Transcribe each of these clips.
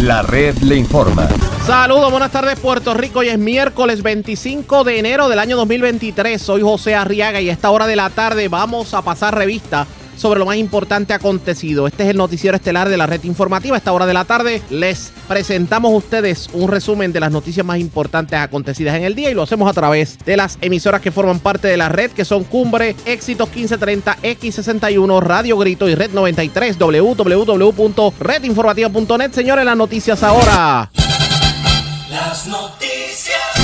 La red le informa. Saludos, buenas tardes Puerto Rico. Hoy es miércoles 25 de enero del año 2023. Soy José Arriaga y a esta hora de la tarde vamos a pasar revista sobre lo más importante acontecido. Este es el noticiero estelar de la red informativa. A esta hora de la tarde les presentamos a ustedes un resumen de las noticias más importantes acontecidas en el día y lo hacemos a través de las emisoras que forman parte de la red, que son Cumbre, Éxitos 1530, X61, Radio Grito y Red 93, www.redinformativa.net. Señores, las noticias ahora. Las noticias.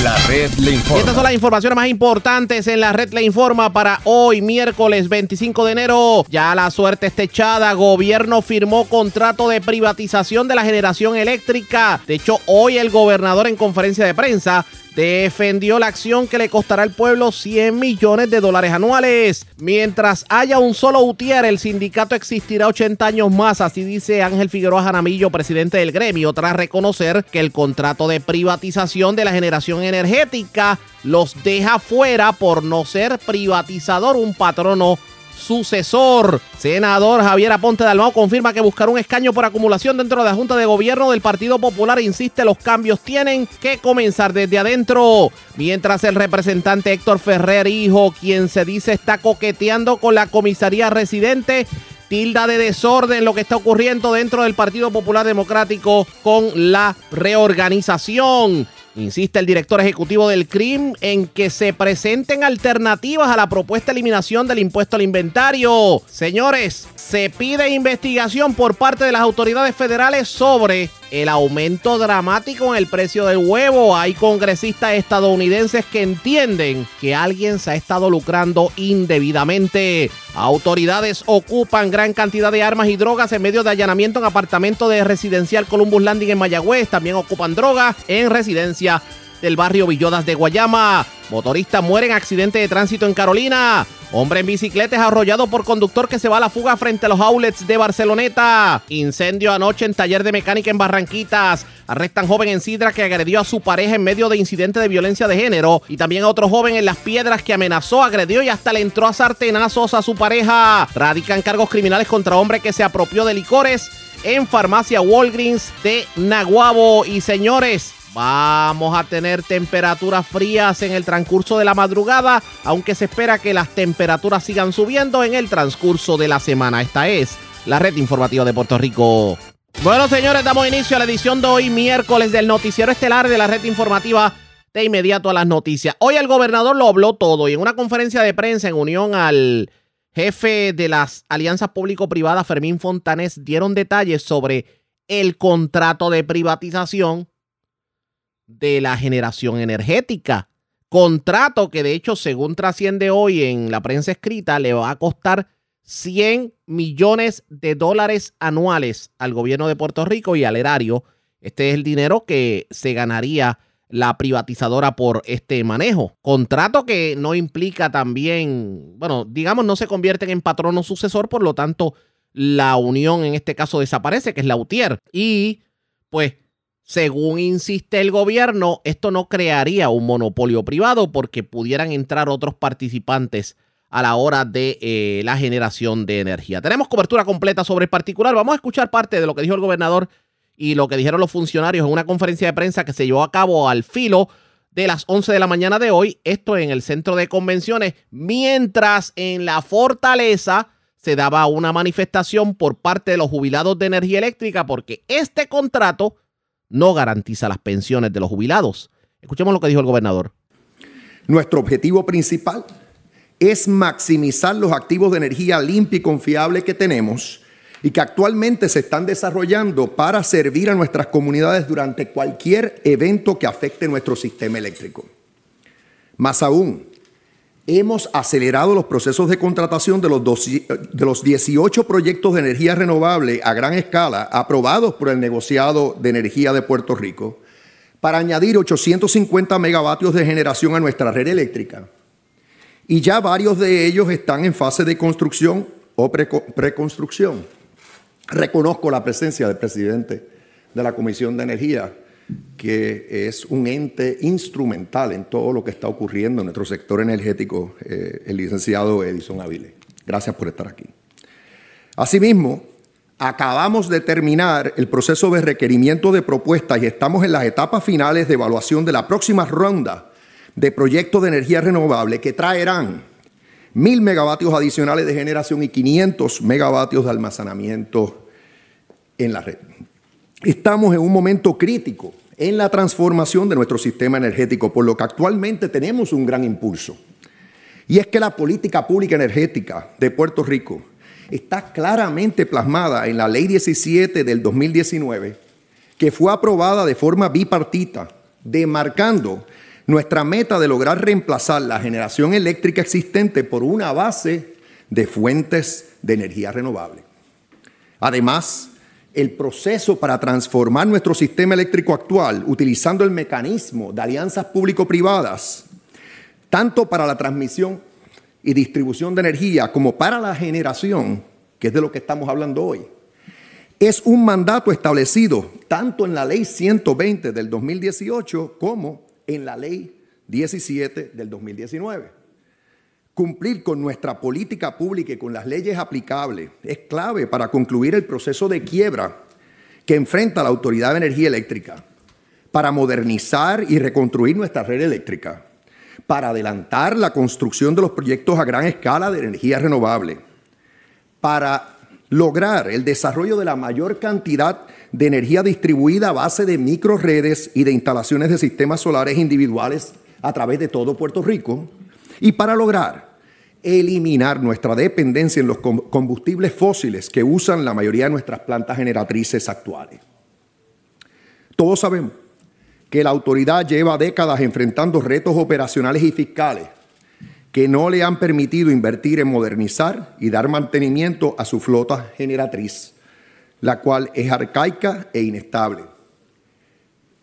La red le informa. Y estas son las informaciones más importantes en la red le informa para hoy, miércoles 25 de enero. Ya la suerte está echada. Gobierno firmó contrato de privatización de la generación eléctrica. De hecho, hoy el gobernador en conferencia de prensa defendió la acción que le costará al pueblo 100 millones de dólares anuales. Mientras haya un solo UTIER, el sindicato existirá 80 años más, así dice Ángel Figueroa Janamillo, presidente del gremio, tras reconocer que el contrato de privatización de la generación energética los deja fuera por no ser privatizador un patrono sucesor. Senador Javier Aponte Dalmau confirma que buscar un escaño por acumulación dentro de la Junta de Gobierno del Partido Popular insiste los cambios tienen que comenzar desde adentro. Mientras el representante Héctor Ferrer, hijo, quien se dice está coqueteando con la comisaría residente, tilda de desorden lo que está ocurriendo dentro del Partido Popular Democrático con la reorganización. Insiste el director ejecutivo del CRIM en que se presenten alternativas a la propuesta de eliminación del impuesto al inventario. Señores, se pide investigación por parte de las autoridades federales sobre el aumento dramático en el precio del huevo. Hay congresistas estadounidenses que entienden que alguien se ha estado lucrando indebidamente. Autoridades ocupan gran cantidad de armas y drogas en medio de allanamiento en apartamento de residencial Columbus Landing en Mayagüez. También ocupan drogas en residencia del barrio Villodas de Guayama. Motorista muere en accidente de tránsito en Carolina. Hombre en bicicleta es arrollado por conductor que se va a la fuga frente a los outlets de Barceloneta. Incendio anoche en taller de mecánica en Barranquitas. Arrestan joven en Sidra que agredió a su pareja en medio de incidente de violencia de género. Y también a otro joven en Las Piedras que amenazó, agredió y hasta le entró a sartenazos a su pareja. Radican cargos criminales contra hombre que se apropió de licores en farmacia Walgreens de Naguabo. Y señores, Vamos a tener temperaturas frías en el transcurso de la madrugada, aunque se espera que las temperaturas sigan subiendo en el transcurso de la semana. Esta es la red informativa de Puerto Rico. Bueno, señores, damos inicio a la edición de hoy, miércoles, del noticiero estelar de la red informativa de inmediato a las noticias. Hoy el gobernador lo habló todo y en una conferencia de prensa en unión al jefe de las alianzas público-privadas, Fermín Fontanés, dieron detalles sobre el contrato de privatización de la generación energética. Contrato que de hecho, según trasciende hoy en la prensa escrita, le va a costar 100 millones de dólares anuales al gobierno de Puerto Rico y al erario. Este es el dinero que se ganaría la privatizadora por este manejo. Contrato que no implica también, bueno, digamos, no se convierten en patrono sucesor, por lo tanto, la unión en este caso desaparece, que es la UTIER. Y pues según insiste el gobierno, esto no crearía un monopolio privado porque pudieran entrar otros participantes a la hora de eh, la generación de energía. Tenemos cobertura completa sobre el particular. Vamos a escuchar parte de lo que dijo el gobernador y lo que dijeron los funcionarios en una conferencia de prensa que se llevó a cabo al filo de las 11 de la mañana de hoy. Esto en el centro de convenciones, mientras en la fortaleza se daba una manifestación por parte de los jubilados de energía eléctrica porque este contrato no garantiza las pensiones de los jubilados. Escuchemos lo que dijo el gobernador. Nuestro objetivo principal es maximizar los activos de energía limpia y confiable que tenemos y que actualmente se están desarrollando para servir a nuestras comunidades durante cualquier evento que afecte nuestro sistema eléctrico. Más aún, hemos acelerado los procesos de contratación de los, de los 18 proyectos de energía renovable a gran escala aprobados por el negociado de energía de Puerto Rico para añadir 850 megavatios de generación a nuestra red eléctrica. Y ya varios de ellos están en fase de construcción o preconstrucción. Reconozco la presencia del presidente de la Comisión de Energía, que es un ente instrumental en todo lo que está ocurriendo en nuestro sector energético, eh, el licenciado Edison Avile. Gracias por estar aquí. Asimismo, Acabamos de terminar el proceso de requerimiento de propuestas y estamos en las etapas finales de evaluación de la próxima ronda de proyectos de energía renovable que traerán mil megavatios adicionales de generación y 500 megavatios de almacenamiento en la red. Estamos en un momento crítico en la transformación de nuestro sistema energético, por lo que actualmente tenemos un gran impulso. Y es que la política pública energética de Puerto Rico está claramente plasmada en la Ley 17 del 2019, que fue aprobada de forma bipartita, demarcando nuestra meta de lograr reemplazar la generación eléctrica existente por una base de fuentes de energía renovable. Además, el proceso para transformar nuestro sistema eléctrico actual utilizando el mecanismo de alianzas público-privadas, tanto para la transmisión y distribución de energía como para la generación, que es de lo que estamos hablando hoy, es un mandato establecido tanto en la ley 120 del 2018 como en la ley 17 del 2019. Cumplir con nuestra política pública y con las leyes aplicables es clave para concluir el proceso de quiebra que enfrenta la Autoridad de Energía Eléctrica, para modernizar y reconstruir nuestra red eléctrica para adelantar la construcción de los proyectos a gran escala de energía renovable, para lograr el desarrollo de la mayor cantidad de energía distribuida a base de microredes y de instalaciones de sistemas solares individuales a través de todo Puerto Rico, y para lograr eliminar nuestra dependencia en los combustibles fósiles que usan la mayoría de nuestras plantas generatrices actuales. Todos sabemos que la autoridad lleva décadas enfrentando retos operacionales y fiscales que no le han permitido invertir en modernizar y dar mantenimiento a su flota generatriz, la cual es arcaica e inestable.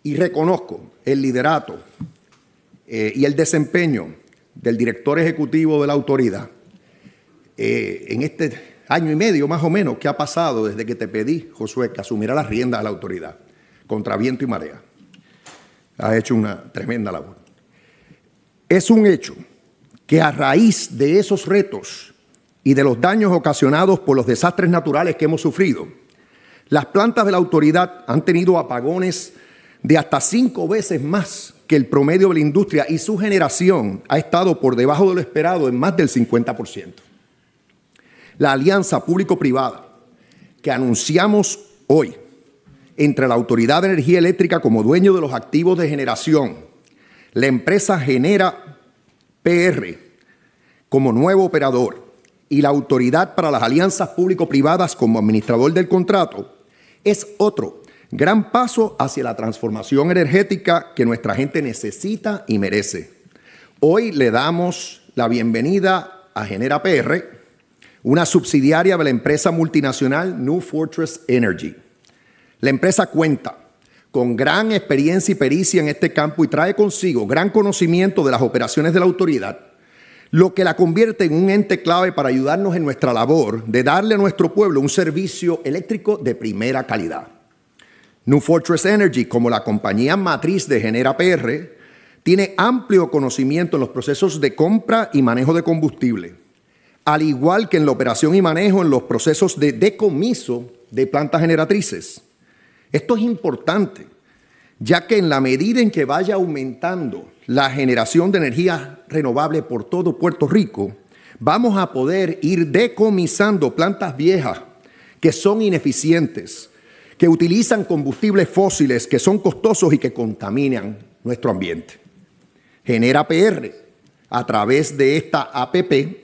Y reconozco el liderato eh, y el desempeño del director ejecutivo de la autoridad eh, en este año y medio más o menos que ha pasado desde que te pedí, Josué, que asumiera las riendas de la autoridad, contra viento y marea ha hecho una tremenda labor. Es un hecho que a raíz de esos retos y de los daños ocasionados por los desastres naturales que hemos sufrido, las plantas de la autoridad han tenido apagones de hasta cinco veces más que el promedio de la industria y su generación ha estado por debajo de lo esperado en más del 50%. La alianza público-privada que anunciamos hoy entre la Autoridad de Energía Eléctrica como dueño de los activos de generación, la empresa Genera PR como nuevo operador y la Autoridad para las Alianzas Público-Privadas como administrador del contrato, es otro gran paso hacia la transformación energética que nuestra gente necesita y merece. Hoy le damos la bienvenida a Genera PR, una subsidiaria de la empresa multinacional New Fortress Energy. La empresa cuenta con gran experiencia y pericia en este campo y trae consigo gran conocimiento de las operaciones de la autoridad, lo que la convierte en un ente clave para ayudarnos en nuestra labor de darle a nuestro pueblo un servicio eléctrico de primera calidad. New Fortress Energy, como la compañía matriz de Genera PR, tiene amplio conocimiento en los procesos de compra y manejo de combustible, al igual que en la operación y manejo en los procesos de decomiso de plantas generatrices. Esto es importante, ya que en la medida en que vaya aumentando la generación de energía renovable por todo Puerto Rico, vamos a poder ir decomisando plantas viejas que son ineficientes, que utilizan combustibles fósiles que son costosos y que contaminan nuestro ambiente. Genera PR, a través de esta APP,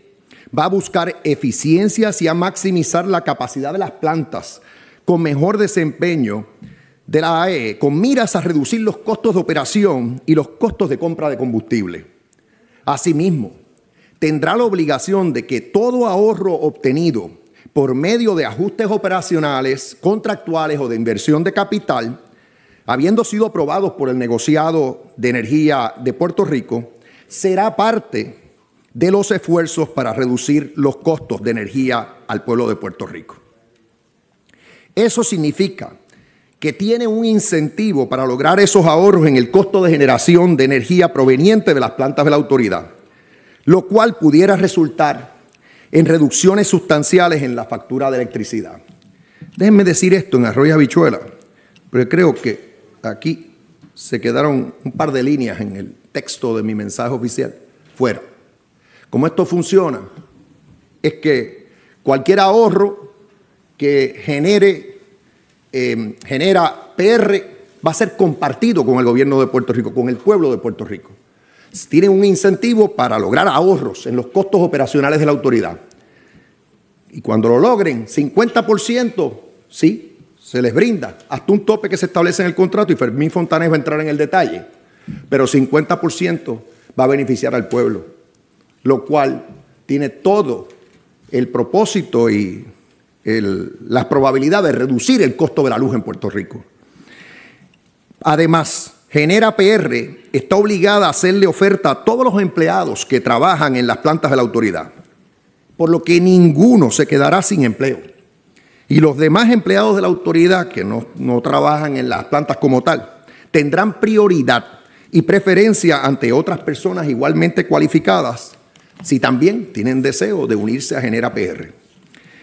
va a buscar eficiencias y a maximizar la capacidad de las plantas con mejor desempeño de la AE con miras a reducir los costos de operación y los costos de compra de combustible. Asimismo, tendrá la obligación de que todo ahorro obtenido por medio de ajustes operacionales, contractuales o de inversión de capital, habiendo sido aprobados por el negociado de energía de Puerto Rico, será parte de los esfuerzos para reducir los costos de energía al pueblo de Puerto Rico. Eso significa que tiene un incentivo para lograr esos ahorros en el costo de generación de energía proveniente de las plantas de la autoridad, lo cual pudiera resultar en reducciones sustanciales en la factura de electricidad. Déjenme decir esto en Arroyo Habichuela, pero creo que aquí se quedaron un par de líneas en el texto de mi mensaje oficial fuera. ¿Cómo esto funciona? Es que cualquier ahorro que genere, em, genera PR va a ser compartido con el gobierno de Puerto Rico, con el pueblo de Puerto Rico. Tienen un incentivo para lograr ahorros en los costos operacionales de la autoridad. Y cuando lo logren, 50%, sí, se les brinda hasta un tope que se establece en el contrato y Fermín Fontanes va a entrar en el detalle, pero 50% va a beneficiar al pueblo, lo cual tiene todo el propósito y la probabilidad de reducir el costo de la luz en Puerto Rico. Además, Genera PR está obligada a hacerle oferta a todos los empleados que trabajan en las plantas de la autoridad, por lo que ninguno se quedará sin empleo. Y los demás empleados de la autoridad que no, no trabajan en las plantas como tal tendrán prioridad y preferencia ante otras personas igualmente cualificadas si también tienen deseo de unirse a Genera PR.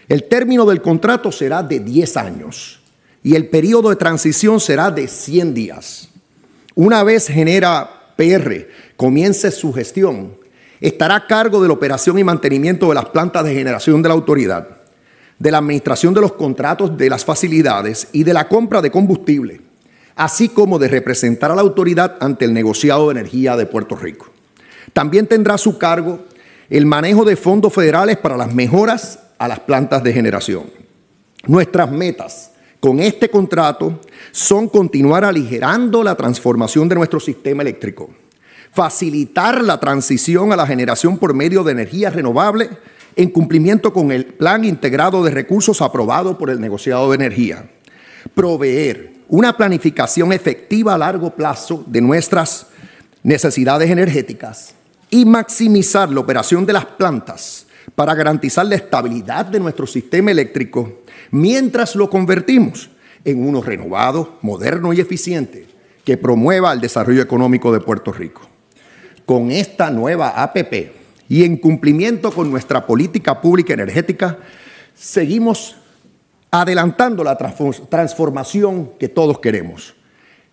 El término del contrato será de 10 años y el periodo de transición será de 100 días. Una vez Genera PR comience su gestión, estará a cargo de la operación y mantenimiento de las plantas de generación de la autoridad, de la administración de los contratos de las facilidades y de la compra de combustible, así como de representar a la autoridad ante el negociado de energía de Puerto Rico. También tendrá a su cargo el manejo de fondos federales para las mejoras a las plantas de generación. Nuestras metas con este contrato son continuar aligerando la transformación de nuestro sistema eléctrico, facilitar la transición a la generación por medio de energía renovable en cumplimiento con el Plan Integrado de Recursos aprobado por el negociado de energía, proveer una planificación efectiva a largo plazo de nuestras necesidades energéticas y maximizar la operación de las plantas para garantizar la estabilidad de nuestro sistema eléctrico mientras lo convertimos en uno renovado, moderno y eficiente que promueva el desarrollo económico de Puerto Rico. Con esta nueva APP y en cumplimiento con nuestra política pública energética, seguimos adelantando la transformación que todos queremos.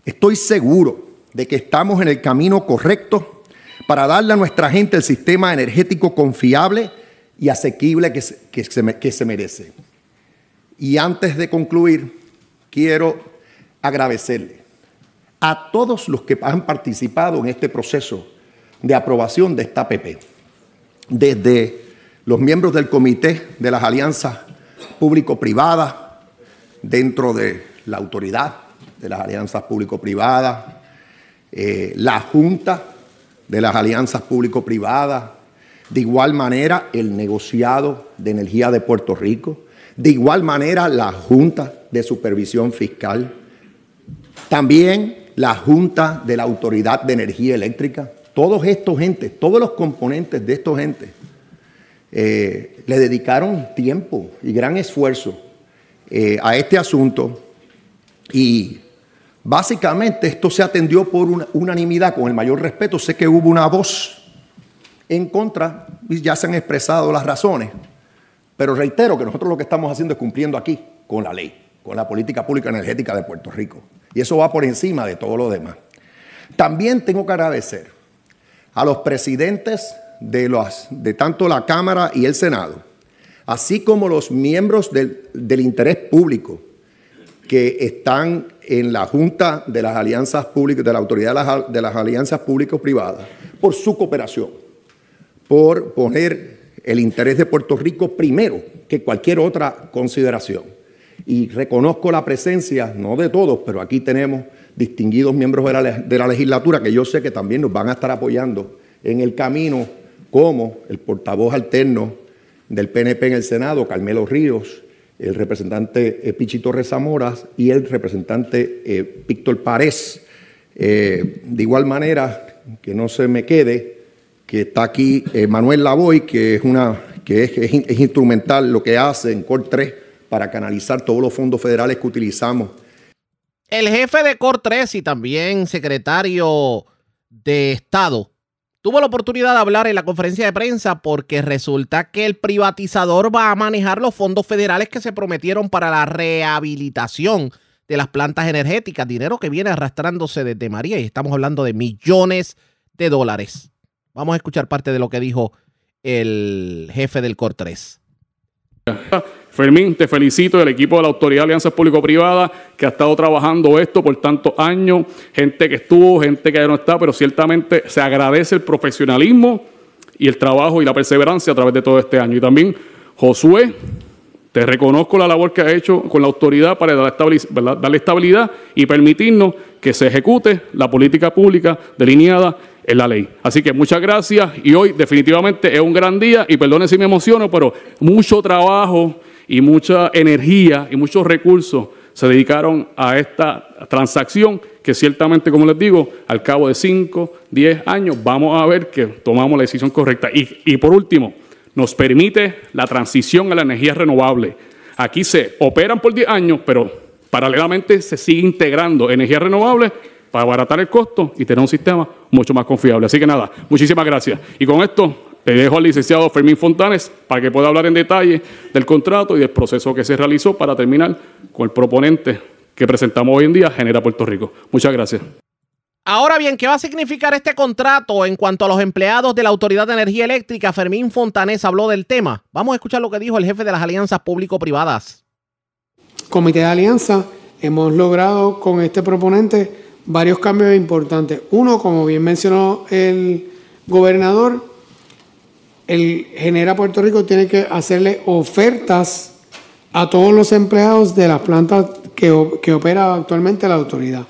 Estoy seguro de que estamos en el camino correcto para darle a nuestra gente el sistema energético confiable y asequible que se, que se merece. Y antes de concluir, quiero agradecerle a todos los que han participado en este proceso de aprobación de esta APP, desde los miembros del comité de las alianzas público-privadas, dentro de la autoridad de las alianzas público-privadas, eh, la Junta de las alianzas público-privadas, de igual manera el negociado de energía de Puerto Rico, de igual manera, la Junta de Supervisión Fiscal, también la Junta de la Autoridad de Energía Eléctrica, todos estos entes, todos los componentes de estos entes, eh, le dedicaron tiempo y gran esfuerzo eh, a este asunto. Y básicamente esto se atendió por una unanimidad, con el mayor respeto. Sé que hubo una voz en contra ya se han expresado las razones. Pero reitero que nosotros lo que estamos haciendo es cumpliendo aquí con la ley, con la política pública energética de Puerto Rico. Y eso va por encima de todo lo demás. También tengo que agradecer a los presidentes de, tanto la Cámara y el Senado, así como los miembros del, interés público que están en la Junta de las Alianzas Públicas, de la Autoridad de las, de las Alianzas Público-Privadas, por su cooperación, por poner el interés de Puerto Rico primero que cualquier otra consideración. Y reconozco la presencia, no de todos, pero aquí tenemos distinguidos miembros de la, de la legislatura que yo sé que también nos van a estar apoyando en el camino, como el portavoz alterno del PNP en el Senado, Carmelo Ríos, el representante eh, Pichi y el representante eh, Víctor Párez. Eh, de igual manera, que no se me quede, que está aquí eh, Manuel Lavoy, que, es, una, que es, instrumental lo que hace en COR 3 para canalizar todos los fondos federales que utilizamos. El jefe de COR 3 y también secretario de Estado tuvo la oportunidad de hablar en la conferencia de prensa porque resulta que el privatizador va a manejar los fondos federales que se prometieron para la rehabilitación de las plantas energéticas, dinero que viene arrastrándose desde María y estamos hablando de millones de dólares. Vamos a escuchar parte de lo que dijo el jefe del COR 3. Fermín, te felicito del equipo de la Autoridad de Alianzas Público-Privadas que ha estado trabajando esto por tantos años, gente que estuvo, gente que ya no está, pero ciertamente se agradece el profesionalismo y el trabajo y la perseverancia a través de todo este año. Y también, Josué, te reconozco la labor que ha hecho con la autoridad para darle estabilidad y permitirnos que se ejecute la política pública delineada en la ley. Así que muchas gracias y hoy definitivamente es un gran día y perdone si me emociono, pero mucho trabajo y mucha energía y muchos recursos se dedicaron a esta transacción que ciertamente, como les digo, al cabo de 5, 10 años vamos a ver que tomamos la decisión correcta. Y, y por último, nos permite la transición a la energía renovable. Aquí se operan por 10 años, pero paralelamente se sigue integrando energía renovable para abaratar el costo y tener un sistema mucho más confiable. Así que nada, muchísimas gracias. Y con esto le dejo al licenciado Fermín Fontanes para que pueda hablar en detalle del contrato y del proceso que se realizó para terminar con el proponente que presentamos hoy en día, Genera Puerto Rico. Muchas gracias. Ahora bien, ¿qué va a significar este contrato en cuanto a los empleados de la Autoridad de Energía Eléctrica? Fermín Fontanes habló del tema. Vamos a escuchar lo que dijo el jefe de las alianzas público-privadas. Comité de Alianza, hemos logrado con este proponente varios cambios importantes. Uno, como bien mencionó el gobernador, el Genera Puerto Rico tiene que hacerle ofertas a todos los empleados de las plantas que, opera actualmente la autoridad.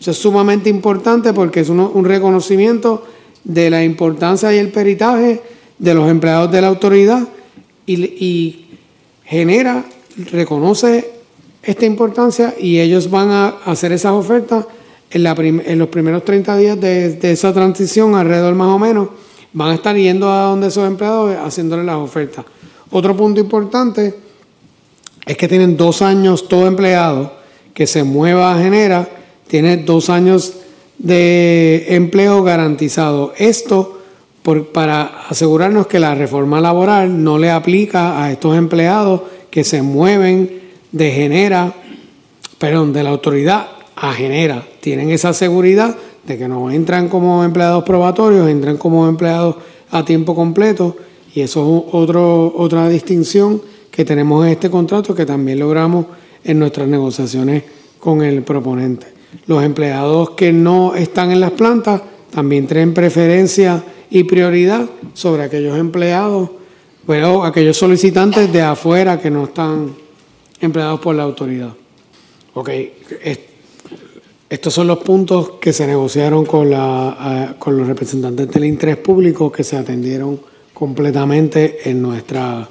Eso es sumamente importante porque es un reconocimiento de la importancia y el peritaje de los empleados de la autoridad y, y genera, reconoce esta importancia y ellos van a hacer esas ofertas en, los primeros 30 días de, esa transición, alrededor más o menos, van a estar yendo a donde esos empleados haciéndole las ofertas. Otro punto importante es que tienen dos años todo empleado que se mueva a Genera, tiene dos años de empleo garantizado. Esto para asegurarnos que la reforma laboral no le aplica a estos empleados que se mueven de Genera, perdón, de la autoridad a Genera. Tienen esa seguridad de que no entran como empleados probatorios, entran como empleados a tiempo completo y eso es otro, otra distinción que tenemos en este contrato que también logramos en nuestras negociaciones con el proponente. Los empleados que no están en las plantas también tienen preferencia y prioridad sobre aquellos empleados, bueno, aquellos solicitantes de afuera que no están empleados por la autoridad. Ok, estos son los puntos que se negociaron con, la, con los representantes del interés público que se atendieron completamente en, nuestra,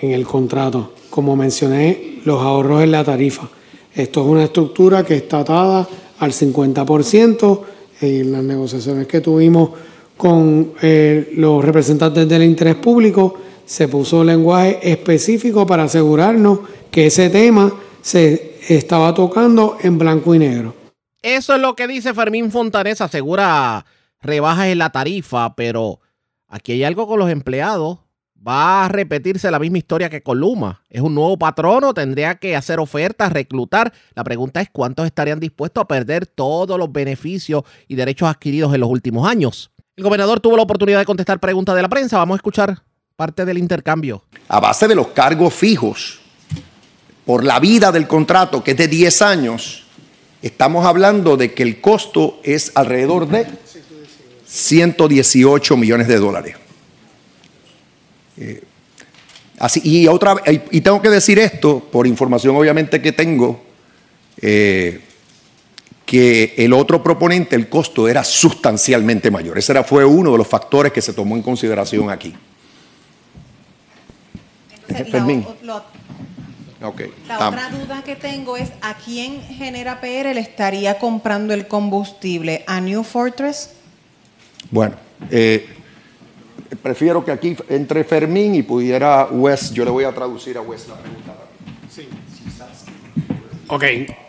en el contrato. Como mencioné, los ahorros en la tarifa. Esto es una estructura que está atada al 50% en las negociaciones que tuvimos con eh, los representantes del interés público se puso lenguaje específico para asegurarnos que ese tema se estaba tocando en blanco y negro. Eso es lo que dice Fermín Fontanés, asegura rebajas en la tarifa, pero aquí hay algo con los empleados. Va a repetirse la misma historia que con Luma. Es un nuevo patrono, tendría que hacer ofertas, reclutar. La pregunta es cuántos estarían dispuestos a perder todos los beneficios y derechos adquiridos en los últimos años. El gobernador tuvo la oportunidad de contestar preguntas de la prensa. Vamos a escuchar parte del intercambio. A base de los cargos fijos por la vida del contrato, que es de 10 años, estamos hablando de que el costo es alrededor de 118 millones de dólares. Eh, así, y, otra, y tengo que decir esto, por información obviamente que tengo, eh, que el otro proponente, el costo era sustancialmente mayor. Ese era, fue uno de los factores que se tomó en consideración aquí. La otra duda que tengo es a quién genera PR le estaría comprando el combustible, a New Fortress. Bueno, eh, prefiero que aquí entre Fermín y pudiera Wes. Yo le voy a traducir a Wes la pregunta. Sí. Ok,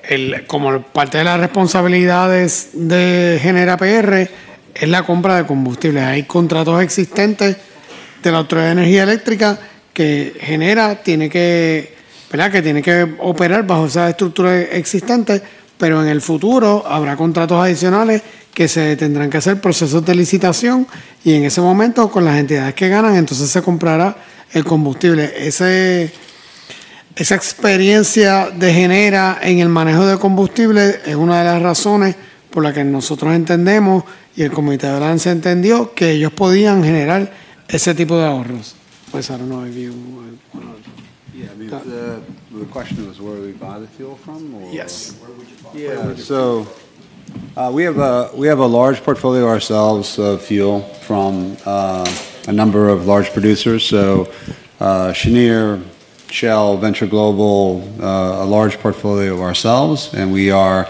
el, como parte de las responsabilidades de Genera PR es la compra de combustible. Hay contratos existentes de la Autoridad de Energía Eléctrica que genera, tiene que, ¿verdad? que tiene que operar bajo esa estructura existente, pero en el futuro habrá contratos adicionales que se tendrán que hacer procesos de licitación y en ese momento con las entidades que ganan entonces se comprará el combustible. Ese, esa experiencia de genera en el manejo de combustible es una de las razones por las que nosotros entendemos y el comité de balance entendió que ellos podían generar ese tipo de ahorros. Pues if you Yeah, I mean, the, the question was where we buy the fuel from? Or? Yes. Yeah, so uh, we have a we have a large portfolio ourselves of fuel from uh, a number of large producers. So uh, Cheniere, Shell, Venture Global, uh, a large portfolio of ourselves, and we are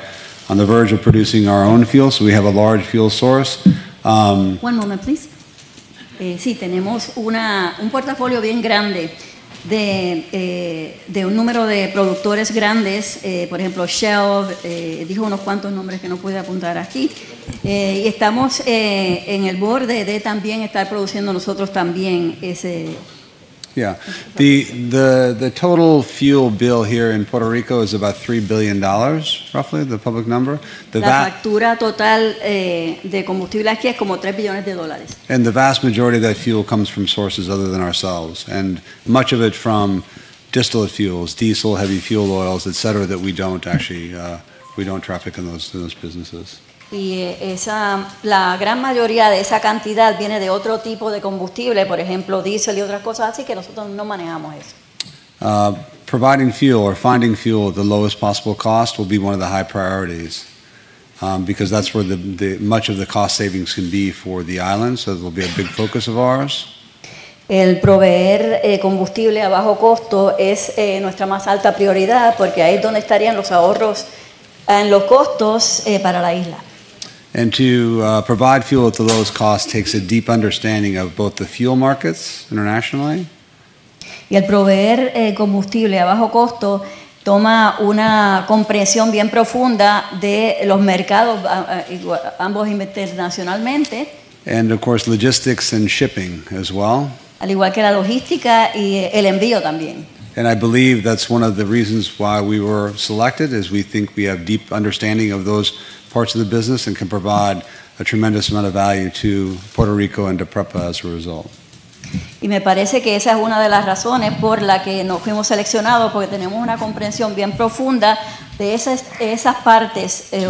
on the verge of producing our own fuel. So we have a large fuel source. Um, One moment, please. Eh, sí, tenemos una, un portafolio bien grande de, eh, de un número de productores grandes, eh, por ejemplo Shell, eh, dijo unos cuantos nombres que no pude apuntar aquí, y estamos en el borde de también estar produciendo nosotros también ese... Yeah, the the the total fuel bill here in Puerto Rico is about three billion dollars, roughly the public number. The La factura total eh, de combustible aquí es como 3 billones de dólares. and the vast majority of that fuel comes from sources other than ourselves, and much of it from distillate fuels, diesel, heavy fuel oils, et cetera, that we don't actually uh, we don't traffic in those in those businesses. Y eh, esa, la gran mayoría de esa cantidad viene de otro tipo de combustible, por ejemplo, diésel y otras cosas así, que nosotros no manejamos eso. Uh, providing fuel or finding fuel at the lowest possible cost will be one of the high priorities. Um, because that's where the, the, much of the cost savings can be for the island, so it will be a big focus of ours. El proveer eh, combustible a bajo costo es eh, nuestra más alta prioridad porque ahí es donde estarían los ahorros en los costos eh, para la isla. And to uh, provide fuel at the lowest cost takes a deep understanding of both the fuel markets internationally Y el proveer eh, combustible a bajo costo toma una comprensión bien profunda de los mercados, ambos internacionalmente, and, of course, logistics and shipping as well. al igual que la logística y eh, el envío también. And I believe that's one of the reasons why we were selected is we think we have deep understanding of those parts of the business and can provide a tremendous amount of value to Puerto Rico and to PREPA as a result. Y me parece que esa es una de las razones por la que nos fuimos seleccionados, porque tenemos una comprensión bien profunda de esas, esas partes eh,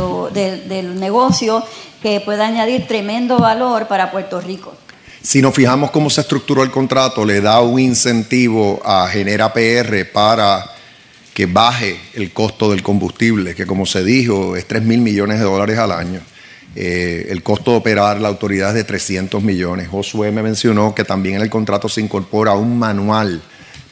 del negocio que puede añadir tremendo valor para Puerto Rico. Si nos fijamos cómo se estructuró el contrato, le da un incentivo a Genera PR para que baje el costo del combustible, que como se dijo es 3 mil millones de dólares al año. Eh, el costo de operar la autoridad es de 300 millones. Josué me mencionó que también en el contrato se incorpora un manual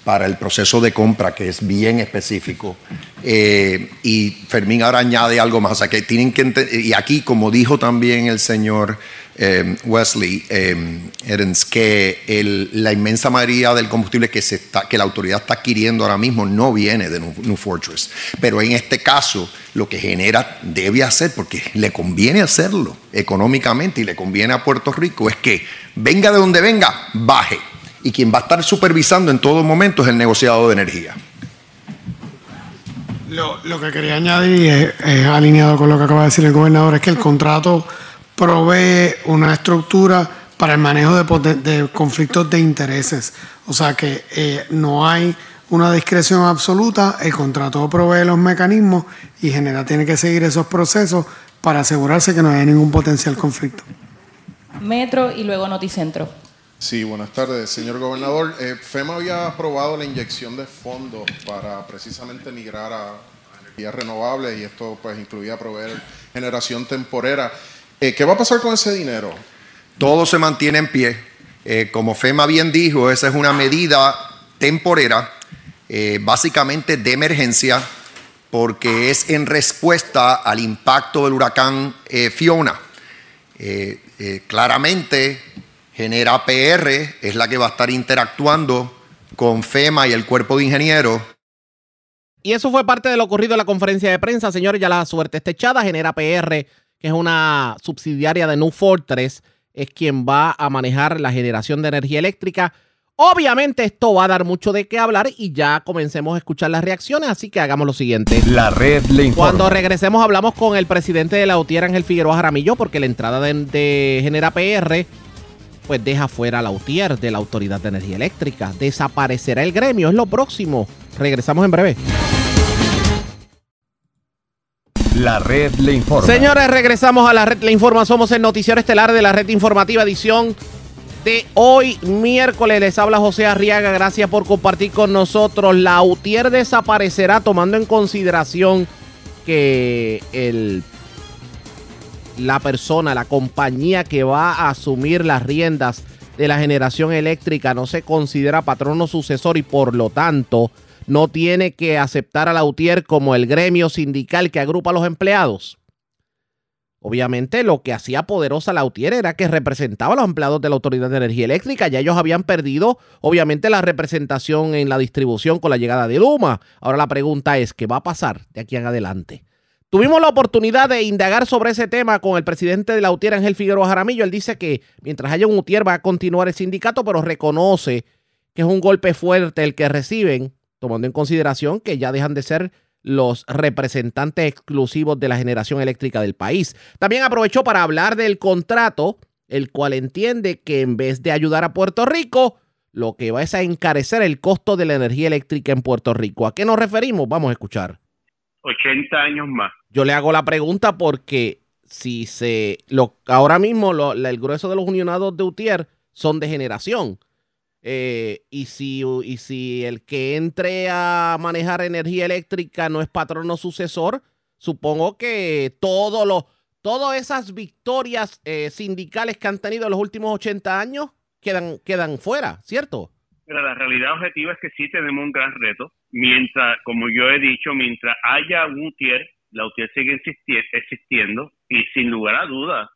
para el proceso de compra que es bien específico. Eh, y Fermín ahora añade algo más. O sea que tienen que y aquí, como dijo también el señor eh, Wesley eh, que la inmensa mayoría del combustible que, se está, que la autoridad está adquiriendo ahora mismo no viene de New, Fortress. Pero en este caso, lo que genera debe hacer, porque le conviene hacerlo económicamente y le conviene a Puerto Rico, es que venga de donde venga, baje. Y quien va a estar supervisando en todo momento es el negociado de energía. Lo, que quería añadir, es, es alineado con lo que acaba de decir el gobernador, es que el contrato provee una estructura para el manejo de, de conflictos de intereses. O sea que eh, no hay una discreción absoluta, el contrato provee los mecanismos y genera tiene que seguir esos procesos para asegurarse que no haya ningún potencial conflicto. Metro y luego Noticentro. Sí, buenas tardes, señor gobernador. Eh, FEMA había aprobado la inyección de fondos para precisamente migrar a energías renovables y esto pues incluía proveer generación temporera. Eh, ¿Qué va a pasar con ese dinero? Todo se mantiene en pie. Eh, como FEMA bien dijo, esa es una medida temporera, eh, básicamente de emergencia, porque es en respuesta al impacto del huracán eh, Fiona. Eh, eh, claramente, Genera PR es la que va a estar interactuando con FEMA y el cuerpo de ingenieros Y eso fue parte de lo ocurrido en la conferencia de prensa, señores. Ya la suerte está echada. Genera PR que es una subsidiaria de New Fortress, es quien va a manejar la generación de energía eléctrica. Obviamente esto va a dar mucho de qué hablar y ya comencemos a escuchar las reacciones, así que hagamos lo siguiente. La red le informa. Cuando regresemos hablamos con el presidente de la UTIER, Ángel Figueroa Jaramillo, porque la entrada de, de Genera PR pues deja fuera a la UTIER de la Autoridad de Energía Eléctrica. Desaparecerá el gremio, es lo próximo. Regresamos en breve. La red le informa. Señores, regresamos a la red le informa. Somos el noticiero estelar de la red informativa edición de hoy miércoles. Les habla José Arriaga. Gracias por compartir con nosotros. La UTIER desaparecerá tomando en consideración que el la persona, la compañía que va a asumir las riendas de la generación eléctrica no se considera patrono sucesor y por lo tanto no tiene que aceptar a la UTIER como el gremio sindical que agrupa a los empleados. Obviamente lo que hacía poderosa la UTIER era que representaba a los empleados de la Autoridad de Energía Eléctrica. Ya ellos habían perdido, obviamente, la representación en la distribución con la llegada de Luma. Ahora la pregunta es, ¿qué va a pasar de aquí en adelante? Tuvimos la oportunidad de indagar sobre ese tema con el presidente de la UTIER, Ángel Figueroa Jaramillo. Él dice que mientras haya un UTIER va a continuar el sindicato, pero reconoce que es un golpe fuerte el que reciben, tomando en consideración que ya dejan de ser los representantes exclusivos de la generación eléctrica del país. También aprovechó para hablar del contrato, el cual entiende que en vez de ayudar a Puerto Rico, lo que va es a encarecer el costo de la energía eléctrica en Puerto Rico. ¿A qué nos referimos? Vamos a escuchar. 80 años más. Yo le hago la pregunta porque si se lo ahora mismo lo, el grueso de los unionados de UTIER son de generación. Eh, y, si, y si el que entre a manejar energía eléctrica no es patrono sucesor, supongo que todo lo, todas esas victorias eh, sindicales que han tenido en los últimos 80 años quedan, quedan fuera, ¿cierto? Pero la realidad objetiva es que sí tenemos un gran reto. Mientras, como yo he dicho, mientras haya un UTIER, la UTIER sigue existiendo y sin lugar a dudas,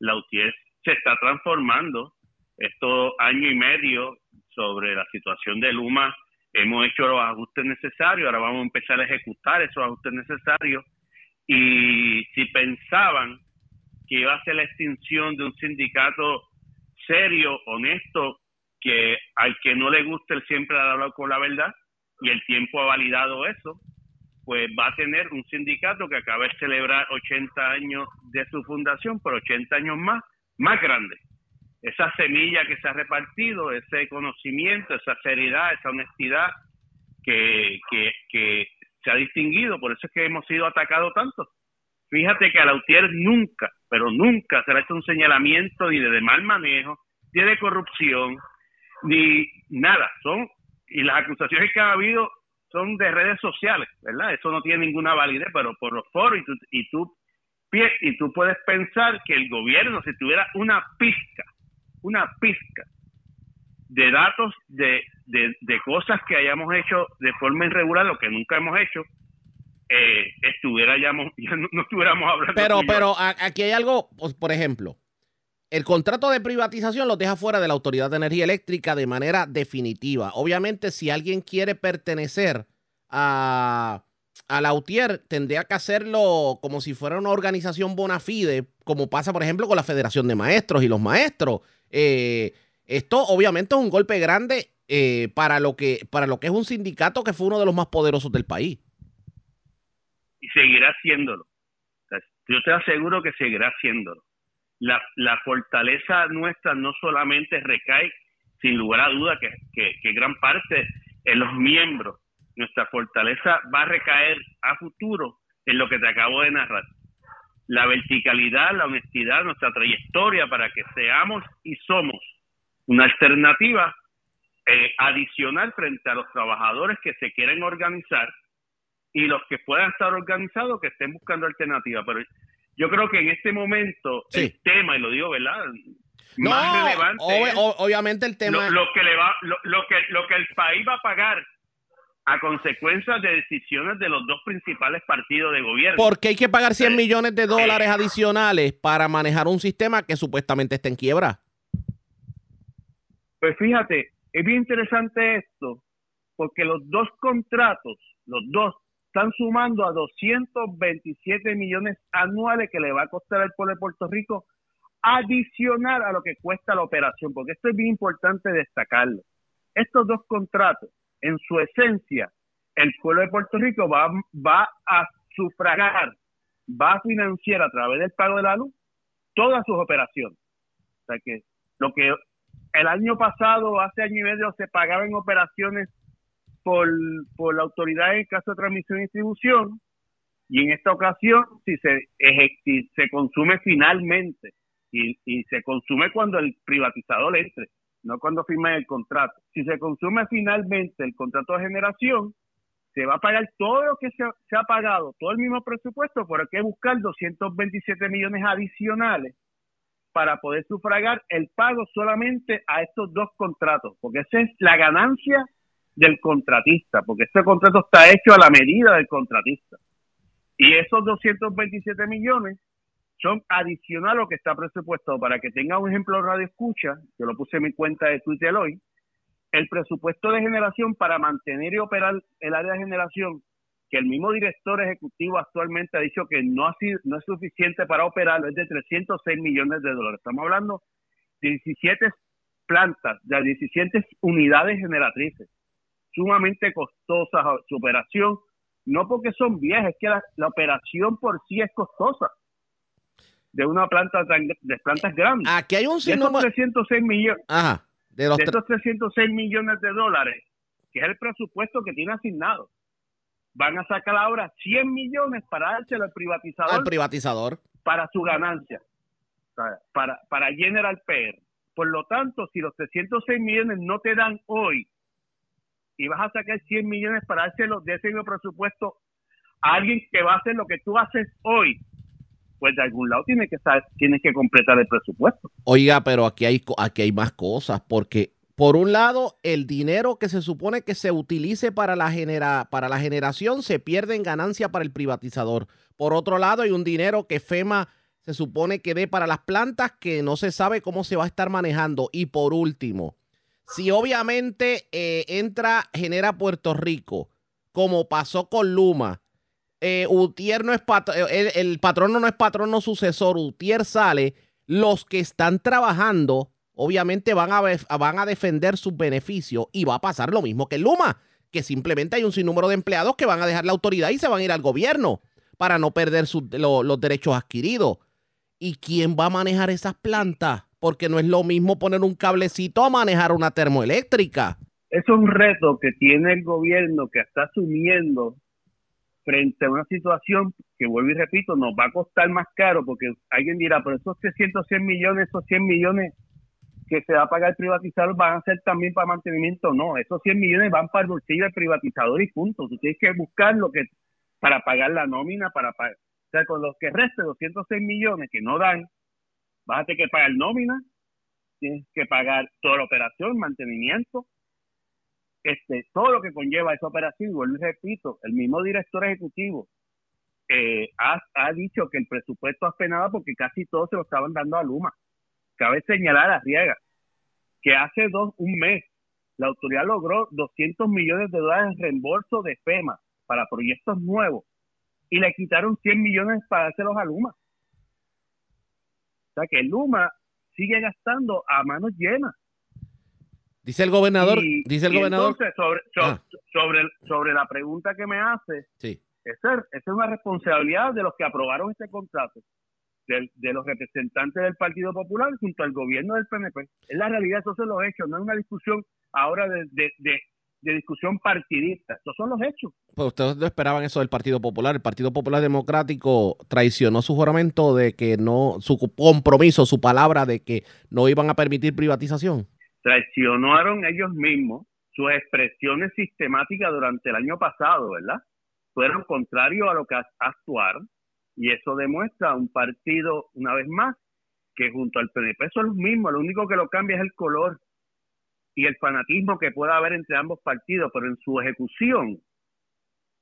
la UTIER se está transformando. Estos año y medio sobre la situación de Luma, hemos hecho los ajustes necesarios, ahora vamos a empezar a ejecutar esos ajustes necesarios. Y si pensaban que iba a ser la extinción de un sindicato serio, honesto, que al que no le guste siempre ha hablado con la verdad y el tiempo ha validado eso, pues va a tener un sindicato que acaba de celebrar 80 años de su fundación, por 80 años más, más grande. Esa semilla que se ha repartido, ese conocimiento, esa seriedad, esa honestidad que, se ha distinguido, por eso es que hemos sido atacados tanto. Fíjate que a Lautier nunca, pero nunca se le ha hecho un señalamiento ni de mal manejo, ni de corrupción, ni nada. Son y las acusaciones que ha habido son de redes sociales, ¿verdad? Eso no tiene ninguna validez, pero por los foros y tú, y tú, y tú puedes pensar que el gobierno, si tuviera una pizca, una pizca de datos de, de, cosas que hayamos hecho de forma irregular, lo que nunca hemos hecho, eh, estuviera ya, no, no, estuviéramos hablando. Pero, pero aquí hay algo, pues, por ejemplo, el contrato de privatización los deja fuera de la Autoridad de Energía Eléctrica de manera definitiva. Obviamente, si alguien quiere pertenecer a, a la UTIER, tendría que hacerlo como si fuera una organización bona fide, como pasa, por ejemplo, con la Federación de Maestros y los maestros. Eh, esto obviamente es un golpe grande eh, para, lo que, para lo que es un sindicato que fue uno de los más poderosos del país. Y seguirá haciéndolo. Yo te aseguro que seguirá haciéndolo la, la fortaleza nuestra no solamente recae, sin lugar a duda, que, que, gran parte en los miembros, nuestra fortaleza va a recaer a futuro en lo que te acabo de narrar. La verticalidad, la honestidad, nuestra trayectoria para que seamos y somos una alternativa eh, adicional frente a los trabajadores que se quieren organizar y los que puedan estar organizados que estén buscando alternativas. Pero yo creo que en este momento el tema, y lo digo, ¿verdad? más relevante obviamente el tema lo, que le va lo, que lo que el país va a pagar a consecuencia de decisiones de los dos principales partidos de gobierno. Porque hay que pagar 100 millones de dólares adicionales para manejar un sistema que supuestamente está en quiebra. Pues fíjate, es bien interesante esto, porque los dos contratos, los dos están sumando a 227 millones anuales que le va a costar al pueblo de Puerto Rico adicional a lo que cuesta la operación, porque esto es bien importante destacarlo. Estos dos contratos, en su esencia, el pueblo de Puerto Rico va, va a sufragar, va a financiar a través del pago de la luz todas sus operaciones. O sea que lo que el año pasado, hace año y medio, se pagaba en operaciones por, por la autoridad en caso de transmisión y distribución, y en esta ocasión, si se, si se consume finalmente, y, y se consume cuando el privatizador entre, no cuando firme el contrato. Si se consume finalmente el contrato de generación, se va a pagar todo lo que se, se ha pagado, todo el mismo presupuesto, pero hay que buscar 227 millones adicionales para poder sufragar el pago solamente a estos dos contratos, porque esa es la ganancia del contratista, porque este contrato está hecho a la medida del contratista. Y esos 227 millones son adicional a lo que está presupuestado. Para que tenga un ejemplo radio escucha, yo lo puse en mi cuenta de Twitter hoy, el presupuesto de generación para mantener y operar el área de generación, que el mismo director ejecutivo actualmente ha dicho que no, ha sido, no es suficiente para operarlo, es de 306 millones de dólares. Estamos hablando de 17 plantas, de 17 unidades generatrices, sumamente costosas su operación, no porque son viejas, es que la, operación por sí es costosa de una planta de plantas grandes. Aquí hay un sinnúmero... 306 millones. Ajá de, los estos 306 millones de dólares, que es el presupuesto que tiene asignado, van a sacar ahora 100 millones para dárselo al privatizador. Al privatizador. Para su ganancia, para, para General PR. Por lo tanto, si los 306 millones no te dan hoy y vas a sacar 100 millones para dárselo de ese mismo presupuesto a alguien que va a hacer lo que tú haces hoy, de algún lado tiene que estar, tiene que completar el presupuesto. Oiga, pero aquí hay, aquí hay más cosas, porque por un lado, el dinero que se supone que se utilice para la, genera, para la generación se pierde en ganancia para el privatizador. Por otro lado, hay un dinero que FEMA se supone que dé para las plantas que no se sabe cómo se va a estar manejando. Y por último, si obviamente eh, entra, genera Puerto Rico, como pasó con Luma, eh, Utier no es eh, el, patrono no es patrono sucesor, Utier sale, los que están trabajando obviamente van a, van a defender sus beneficios y va a pasar lo mismo que Luma, que simplemente hay un sinnúmero de empleados que van a dejar la autoridad y se van a ir al gobierno para no perder los derechos adquiridos. ¿Y quién va a manejar esas plantas? Porque no es lo mismo poner un cablecito a manejar una termoeléctrica. Es un reto que tiene el gobierno que está asumiendo frente a una situación que vuelvo y repito, nos va a costar más caro porque alguien dirá, pero esos 300, 100 millones, esos 100 millones que se va a pagar el privatizador van a ser también para mantenimiento. No, esos 100 millones van para el bolsillo del privatizador y punto. Tú tienes que buscar lo que para pagar la nómina, para pagar. O sea, con los que reste 206 millones que no dan, vas a tener que pagar nómina, tienes que pagar toda la operación, mantenimiento, este, todo lo que conlleva esa operación, y vuelvo y repito, el mismo director ejecutivo eh, ha, dicho que el presupuesto apenado porque casi todo se lo estaban dando a Luma. Cabe señalar a Riega que hace dos, un mes la autoridad logró 200 millones de dólares en reembolso de FEMA para proyectos nuevos y le quitaron 100 millones para dárselos a Luma. O sea que Luma sigue gastando a manos llenas. Dice el gobernador, dice el gobernador. Entonces, sobre, ah. sobre, sobre, la pregunta que me hace, sí. esa, es una responsabilidad de los que aprobaron este contrato, de, de, los representantes del Partido Popular junto al gobierno del PNP. Es la realidad, esos son los hechos, no es una discusión ahora de, de, discusión partidista, estos son los hechos. Pues ustedes no esperaban eso del Partido Popular. El Partido Popular Democrático traicionó su juramento de que no, su compromiso, su palabra de que no iban a permitir privatización traicionaron ellos mismos sus expresiones sistemáticas durante el año pasado, ¿verdad? Fueron contrarios a lo que actuar y eso demuestra un partido, una vez más, que junto al PNP son los mismos, lo único que lo cambia es el color y el fanatismo que pueda haber entre ambos partidos, pero en su ejecución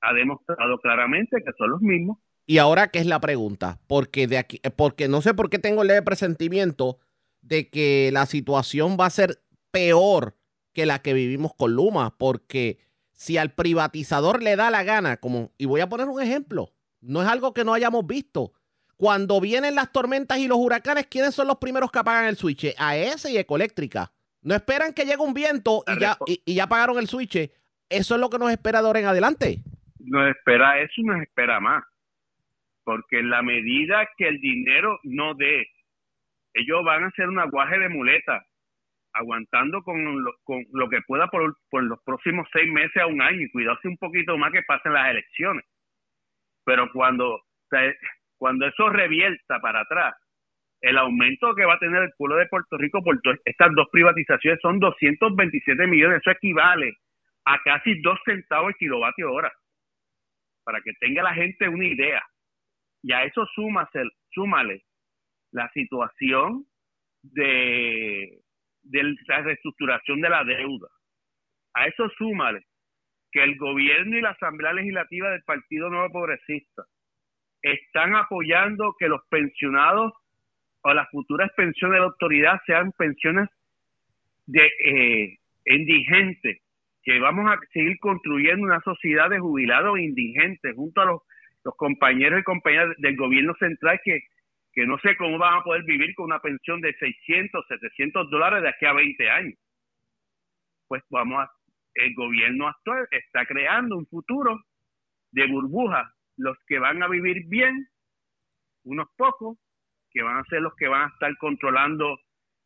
ha demostrado claramente que son los mismos. Y ahora, ¿qué es la pregunta? Porque de aquí, porque no sé por qué tengo el leve presentimiento de que la situación va a ser peor que la que vivimos con Luma, porque si al privatizador le da la gana, como, y voy a poner un ejemplo, no es algo que no hayamos visto. Cuando vienen las tormentas y los huracanes, ¿quiénes son los primeros que apagan el switch? AES y Ecoeléctrica. No esperan que llegue un viento y ya, y, ya apagaron el switch. Eso es lo que nos espera de ahora en adelante. Nos espera eso y nos espera más. Porque en la medida que el dinero no dé, ellos van a hacer un aguaje de muleta, aguantando con lo, con lo que pueda por, por los próximos seis meses a un año y cuidarse un poquito más que pasen las elecciones. Pero cuando cuando eso revierta para atrás, el aumento que va a tener el pueblo de Puerto Rico por estas dos privatizaciones son 227 millones. Eso equivale a casi dos centavos el kilovatio hora. Para que tenga la gente una idea. Y a eso súmase, súmale la situación de, de la reestructuración de la deuda. A eso súmale que el gobierno y la Asamblea Legislativa del Partido Nuevo Progresista están apoyando que los pensionados o las futuras pensiones de la autoridad sean pensiones de eh, indigentes, que vamos a seguir construyendo una sociedad de jubilados indigentes junto a los, compañeros y compañeras del gobierno central que, que no sé cómo van a poder vivir con una pensión de 600, 700 dólares de aquí a 20 años. Pues vamos a, el gobierno actual está creando un futuro de burbuja los que van a vivir bien, unos pocos, que van a ser los que van a estar controlando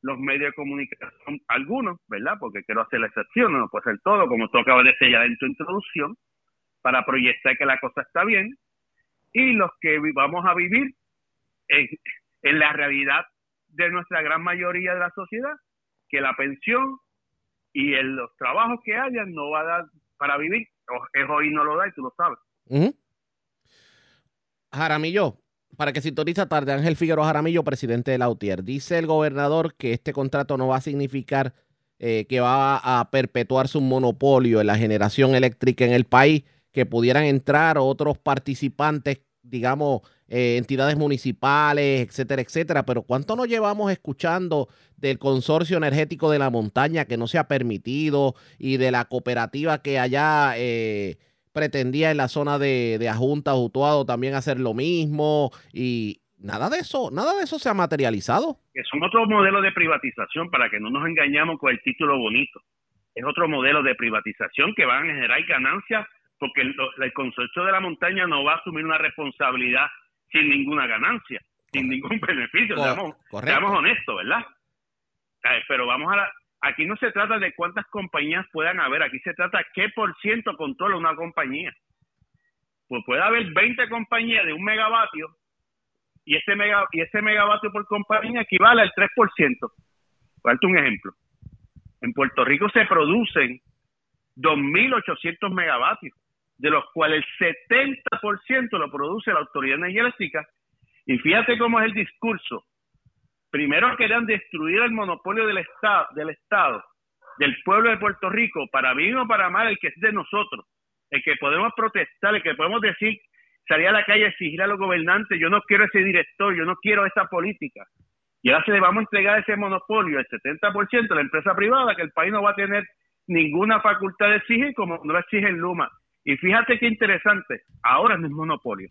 los medios de comunicación, algunos, ¿verdad? Porque quiero hacer la excepción, no puede ser todo, como tú acabas de ya en tu introducción, para proyectar que la cosa está bien, y los que vamos a vivir en, en la realidad de nuestra gran mayoría de la sociedad, que la pensión y el, los trabajos que hayan no va a dar para vivir, es hoy no lo da y tú lo sabes. Jaramillo, para que sintoniza tarde, Ángel Figueroa Jaramillo, presidente de la UTIER. Dice el gobernador que este contrato no va a significar eh, que va a perpetuarse un monopolio en la generación eléctrica en el país, que pudieran entrar otros participantes, digamos, eh, entidades municipales, etcétera, etcétera. Pero ¿cuánto nos llevamos escuchando del consorcio energético de la montaña que no se ha permitido y de la cooperativa que allá... Eh, pretendía en la zona de, de Ajunta, Utuado también hacer lo mismo y nada de eso, nada de eso se ha materializado. Es un otro modelo de privatización para que no nos engañamos con el título bonito. Es otro modelo de privatización que van a generar ganancias porque el, consorcio de la montaña no va a asumir una responsabilidad sin ninguna ganancia, sin ningún beneficio. seamos, seamos honestos, ¿verdad? Pero vamos a la, Aquí no se trata de cuántas compañías puedan haber, aquí se trata qué por ciento controla una compañía. Pues puede haber 20 compañías de un megavatio y ese, mega, y ese megavatio por compañía equivale al 3%. Falta un ejemplo. En Puerto Rico se producen 2.800 megavatios, de los cuales el 70% lo produce la Autoridad Energética. Y fíjate cómo es el discurso primero querían destruir el monopolio del Estado, del Estado, del pueblo de Puerto Rico, para bien o para mal, el que es de nosotros, el que podemos protestar, el que podemos decir, salir a la calle a exigir a los gobernantes, yo no quiero ese director, yo no quiero esa política. Y ahora se le vamos a entregar ese monopolio, el 70% a la empresa privada, que el país no va a tener ninguna facultad de exigir como no lo exige Luma. Y fíjate qué interesante, ahora no es monopolio,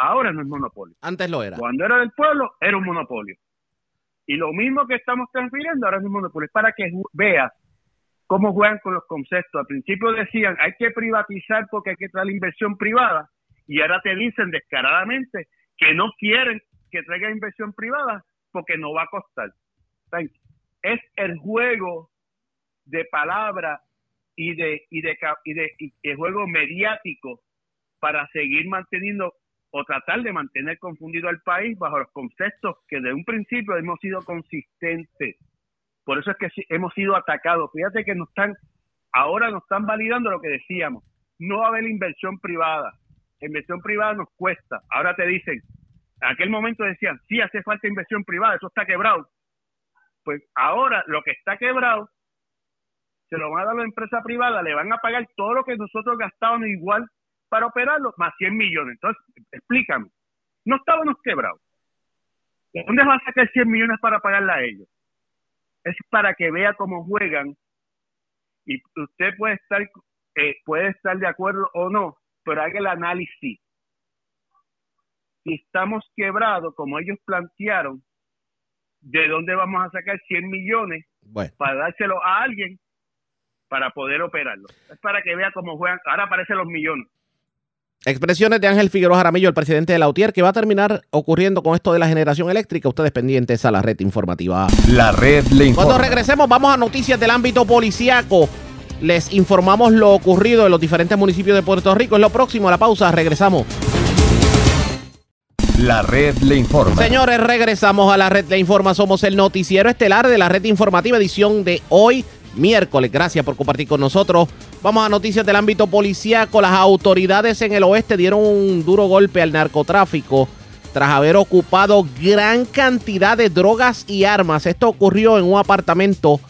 Ahora no es monopolio. Antes lo era. Cuando era del pueblo, era un monopolio. Y lo mismo que estamos transfiriendo ahora es un monopolio. Es para que veas cómo juegan con los conceptos. Al principio decían, hay que privatizar porque hay que traer inversión privada. Y ahora te dicen descaradamente que no quieren que traiga inversión privada porque no va a costar. Es el juego de palabra y de, y de, y de, y de juego mediático para seguir manteniendo o tratar de mantener confundido al país bajo los conceptos que de un principio hemos sido consistentes. Por eso es que hemos sido atacados. Fíjate que nos están, ahora nos están validando lo que decíamos. No va a haber inversión privada. inversión privada nos cuesta. Ahora te dicen, en aquel momento decían, sí hace falta inversión privada, eso está quebrado. Pues ahora lo que está quebrado, se lo van a dar a la empresa privada, le van a pagar todo lo que nosotros gastábamos igual para operarlo, más 100 millones. Entonces, explícame, no estábamos quebrados. ¿De dónde va a sacar 100 millones para pagarla a ellos? Es para que vea cómo juegan Y usted puede estar, eh, puede estar de acuerdo o no, pero haga el análisis. Si estamos quebrados, como ellos plantearon, ¿de dónde vamos a sacar 100 millones para dárselo a alguien para poder operarlo? Es para que vea cómo juegan. Ahora aparecen los millones. Expresiones de Ángel Figueroa Jaramillo, el presidente de la UTIER, que va a terminar ocurriendo con esto de la generación eléctrica. Ustedes pendientes a la red informativa. La red le informa. Cuando regresemos, vamos a noticias del ámbito policíaco. Les informamos lo ocurrido en los diferentes municipios de Puerto Rico. Es lo próximo a la pausa. Regresamos. La red le informa. Señores, regresamos a la red le informa. Somos el noticiero estelar de la red informativa edición de hoy, miércoles. Gracias por compartir con nosotros. Vamos a noticias del ámbito policíaco. Las autoridades en el oeste dieron un duro golpe al narcotráfico tras haber ocupado gran cantidad de drogas y armas. Esto ocurrió en un apartamento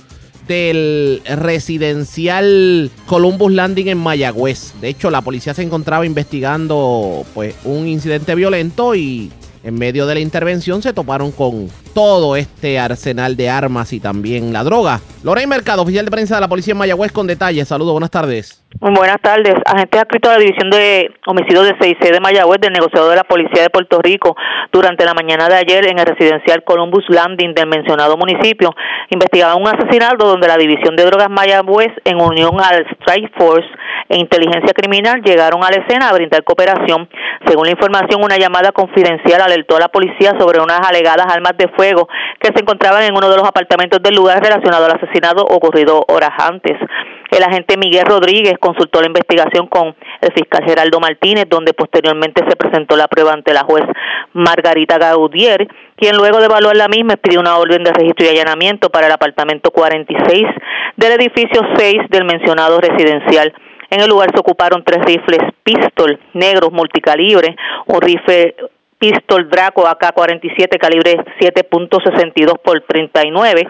del residencial Columbus Landing en Mayagüez. De hecho, la policía se encontraba investigando pues un incidente violento y en medio de la intervención se toparon con todo este arsenal de armas y también la droga. Lorey Mercado, oficial de prensa de la policía en Mayagüez, con detalles. Saludos, buenas tardes. Buenas tardes. Agentes adscritos a la División de Homicidios de 6C de Mayagüez del negociador de la Policía de Puerto Rico durante la mañana de ayer en el residencial Columbus Landing del mencionado municipio investigaban un asesinato donde la División de Drogas Mayagüez en unión al Strike Force e Inteligencia Criminal llegaron a la escena a brindar cooperación. Según la información, una llamada confidencial alertó a la policía sobre unas alegadas armas de fuego que se encontraban en uno de los apartamentos del lugar relacionado al asesinato ocurrido horas antes. El agente Miguel Rodríguez consultó la investigación con el fiscal Geraldo Martínez, donde posteriormente se presentó la prueba ante la juez Margarita Gaudier, quien luego de evaluar la misma pidió una orden de registro y allanamiento para el apartamento 46 del edificio 6 del mencionado residencial. En el lugar se ocuparon tres rifles pistol negros multicalibre, un rifle pistol Draco AK-47 calibre 7.62 por 39,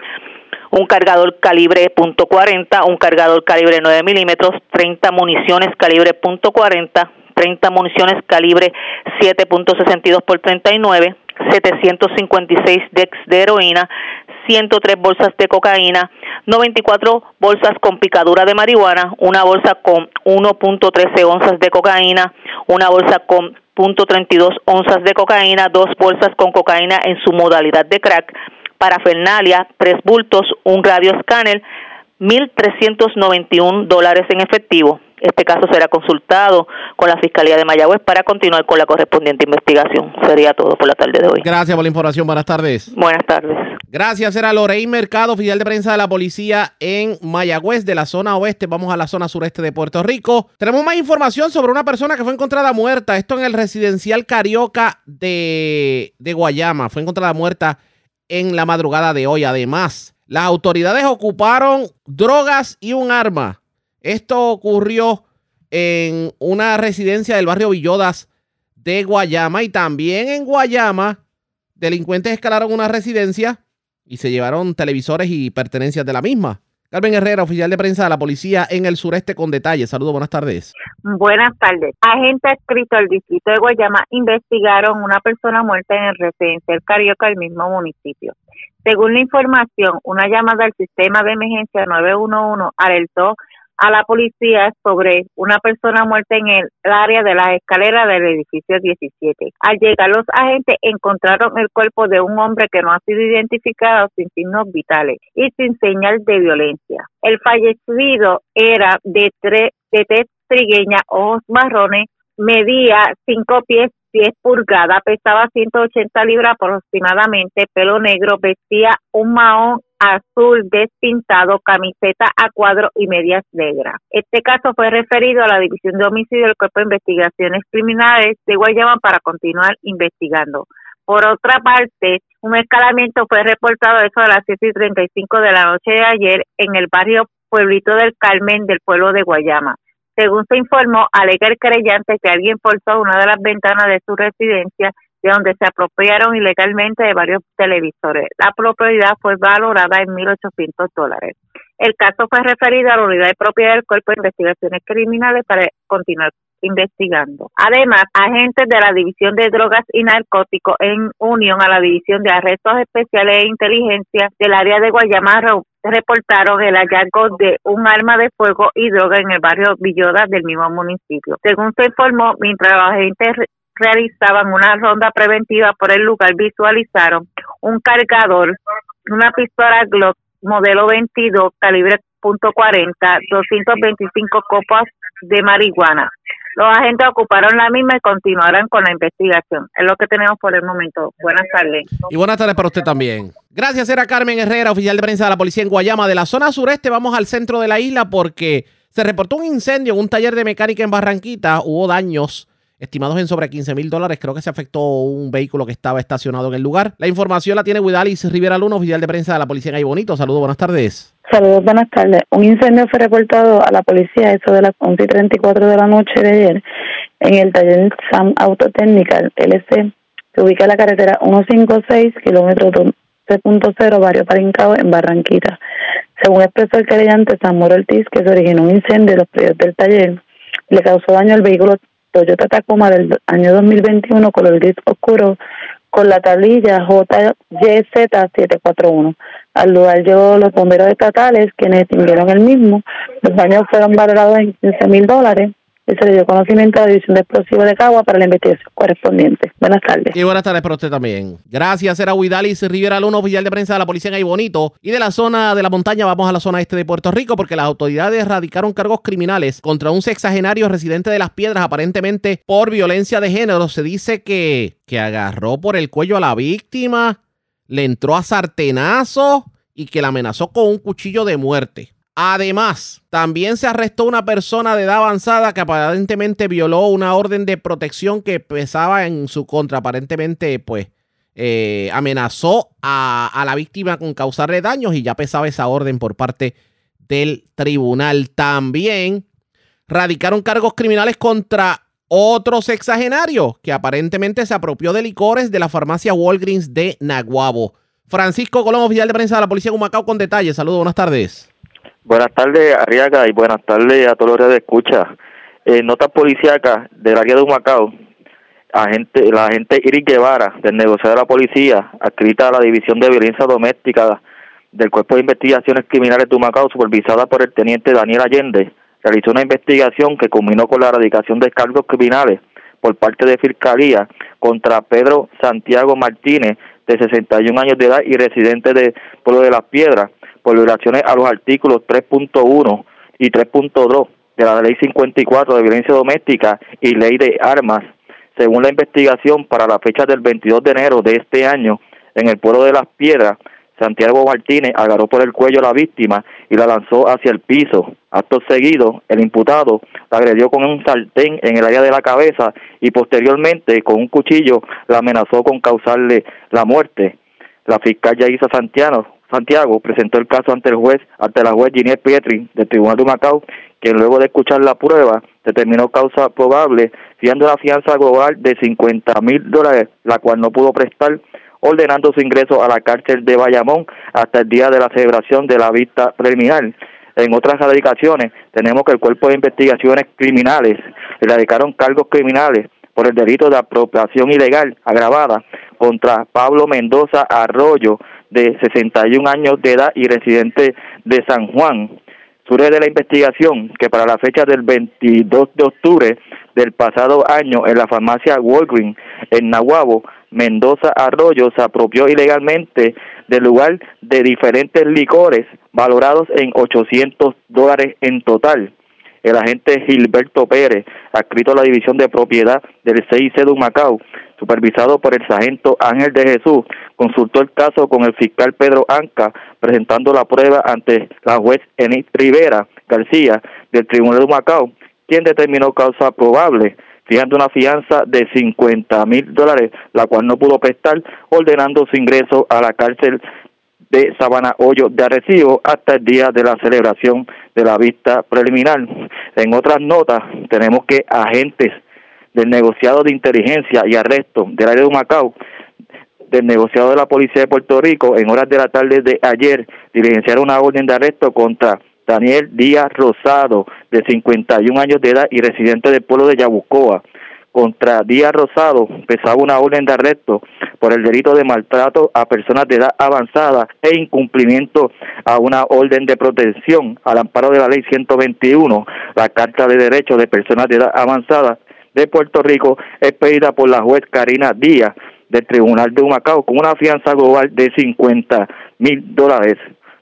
un cargador calibre .40, un cargador calibre 9 milímetros, 30 municiones calibre .40, 30 municiones calibre 7.62 por 39, 756 dex de heroína, 103 bolsas de cocaína, 94 bolsas con picadura de marihuana, una bolsa con 1.13 onzas de cocaína, una bolsa con .32 onzas de cocaína, dos bolsas con cocaína en su modalidad de crack, parafernalia, tres bultos, un radio escáner, 1.391 dólares en efectivo. Este caso será consultado con la Fiscalía de Mayagüez para continuar con la correspondiente investigación. Sería todo por la tarde de hoy. Gracias por la información. Buenas tardes. Buenas tardes. Gracias. Era Lorey Mercado, oficial de prensa de la policía en Mayagüez, de la zona oeste. Vamos a la zona sureste de Puerto Rico. Tenemos más información sobre una persona que fue encontrada muerta. Esto en el residencial Carioca de, de Guayama. Fue encontrada muerta en la madrugada de hoy. Además, las autoridades ocuparon drogas y un arma. Esto ocurrió en una residencia del barrio Villodas de Guayama y también en Guayama delincuentes escalaron una residencia y se llevaron televisores y pertenencias de la misma. Carmen Herrera, oficial de prensa de la policía en el sureste con detalles. Saludos, buenas tardes. Buenas tardes. Agentes adscritos al distrito de Guayama investigaron una persona muerta en el residencial Carioca del mismo municipio. Según la información, una llamada al sistema de emergencia 911 alertó a la policía sobre una persona muerta en el área de la escalera del edificio 17. Al llegar los agentes encontraron el cuerpo de un hombre que no ha sido identificado sin signos vitales y sin señal de violencia. El fallecido era de tres de tez trigueña, ojos marrones, medía cinco pies 10 pulgadas, pesaba 180 libras aproximadamente, pelo negro, vestía un mahón azul despintado, camiseta a cuadro y medias negras. Este caso fue referido a la División de Homicidio del Cuerpo de Investigaciones Criminales de Guayama para continuar investigando. Por otra parte, un escalamiento fue reportado eso a las 7 y 35 de la noche de ayer en el barrio Pueblito del Carmen del pueblo de Guayama. Según se informó, alega el creyente que alguien forzó una de las ventanas de su residencia de donde se apropiaron ilegalmente de varios televisores. La propiedad fue valorada en 1.800 dólares. El caso fue referido a la unidad de propiedad del Cuerpo de Investigaciones Criminales para continuar investigando. Además, agentes de la División de Drogas y Narcóticos en unión a la División de Arrestos Especiales e Inteligencia del área de Guayama reportaron el hallazgo de un arma de fuego y droga en el barrio Villoda del mismo municipio. Según se informó, mientras los agentes realizaban una ronda preventiva por el lugar, visualizaron un cargador, una pistola Glock modelo 22 calibre .40, 225 copas de marihuana. Los agentes ocuparon la misma y continuarán con la investigación. Es lo que tenemos por el momento. Buenas tardes. Y buenas tardes para usted también. Gracias, era Carmen Herrera, oficial de prensa de la policía en Guayama. De la zona sureste vamos al centro de la isla porque se reportó un incendio en un taller de mecánica en Barranquita. Hubo daños estimados en sobre 15 mil dólares. Creo que se afectó un vehículo que estaba estacionado en el lugar. La información la tiene Widalis Rivera Luna, oficial de prensa de la policía en Ay Bonito. Saludos, buenas tardes. Saludos, buenas tardes. Un incendio fue reportado a la policía eso de las 11 y 34 de la noche de ayer en el taller SAM Autotechnical LC. Se ubica en la carretera 156, kilómetro 12.0, barrio Parincao, en Barranquita. Según expresó el querellante Samuel Ortiz, que se originó un incendio en los predios del taller, le causó daño al vehículo Toyota Tacoma del año 2021 color gris oscuro con la tablilla JYZ741. Al lugar llegó los bomberos estatales quienes extinguieron el mismo. Los daños fueron valorados en 15 mil dólares se le dio conocimiento a la División de Explosivos de Cagua para la investigación correspondiente. Buenas tardes. Y buenas tardes para usted también. Gracias, era Huidalis Rivera Luna, oficial de prensa de la policía en Bonito. Y de la zona de la montaña vamos a la zona este de Puerto Rico porque las autoridades radicaron cargos criminales contra un sexagenario residente de Las Piedras, aparentemente por violencia de género. Se dice que, que agarró por el cuello a la víctima, le entró a sartenazo y que la amenazó con un cuchillo de muerte. Además, también se arrestó una persona de edad avanzada que aparentemente violó una orden de protección que pesaba en su contra. Aparentemente, pues, eh, amenazó a, la víctima con causarle daños y ya pesaba esa orden por parte del tribunal. También radicaron cargos criminales contra otro sexagenario que aparentemente se apropió de licores de la farmacia Walgreens de Naguabo. Francisco Colón, oficial de prensa de la policía de Humacao, con detalles. Saludos, buenas tardes. Buenas tardes, Arriaga, y buenas tardes a todos los que escucha. Eh, notas policíacas del área de Humacao, agente, la agente Iris Guevara, del negociado de la policía, adscrita a la División de Violencia Doméstica del Cuerpo de Investigaciones Criminales de Humacao, supervisada por el teniente Daniel Allende, realizó una investigación que culminó con la erradicación de cargos criminales por parte de Fiscalía contra Pedro Santiago Martínez, de 61 años de edad y residente de Pueblo de las Piedras, por violaciones a los artículos 3.1 y 3.2 de la Ley 54 de Violencia Doméstica y Ley de Armas. Según la investigación, para la fecha del 22 de enero de este año, en el pueblo de Las Piedras, Santiago Martínez agarró por el cuello a la víctima y la lanzó hacia el piso. Acto seguido, el imputado la agredió con un sartén en el área de la cabeza y posteriormente con un cuchillo la amenazó con causarle la muerte. La fiscal Yaisa Santiago Santiago presentó el caso ante el juez, ante la juez Ginette Pietri del Tribunal de Macao, quien luego de escuchar la prueba determinó causa probable, fiando la fianza global de 50 mil dólares, la cual no pudo prestar, ordenando su ingreso a la cárcel de Bayamón hasta el día de la celebración de la vista preliminar. En otras radicaciones, tenemos que el Cuerpo de Investigaciones Criminales le radicaron cargos criminales por el delito de apropiación ilegal agravada contra Pablo Mendoza Arroyo, de 61 años de edad y residente de San Juan. Surge de la investigación que para la fecha del 22 de octubre del pasado año en la farmacia Walgreens en Nahuabo, Mendoza Arroyo se apropió ilegalmente del lugar de diferentes licores valorados en 800 dólares en total. El agente Gilberto Pérez, adscrito a la División de Propiedad del CIC de Macao, supervisado por el sargento Ángel de Jesús, consultó el caso con el fiscal Pedro Anca, presentando la prueba ante la juez Enid Rivera García del Tribunal de Macao, quien determinó causa probable, fijando una fianza de 50 mil dólares, la cual no pudo prestar, ordenando su ingreso a la cárcel de Sabana Hoyo de Arecibo hasta el día de la celebración de la vista preliminar. En otras notas, tenemos que agentes del negociado de inteligencia y arresto del área de Macao, del negociado de la Policía de Puerto Rico, en horas de la tarde de ayer, diligenciaron una orden de arresto contra Daniel Díaz Rosado, de 51 años de edad y residente del pueblo de Yabucoa. Contra Díaz Rosado pesaba una orden de arresto por el delito de maltrato a personas de edad avanzada e incumplimiento a una orden de protección al amparo de la ley 121, la Carta de Derechos de Personas de Edad Avanzada de Puerto Rico, expedida por la juez Karina Díaz del Tribunal de Humacao con una fianza global de 50 mil dólares.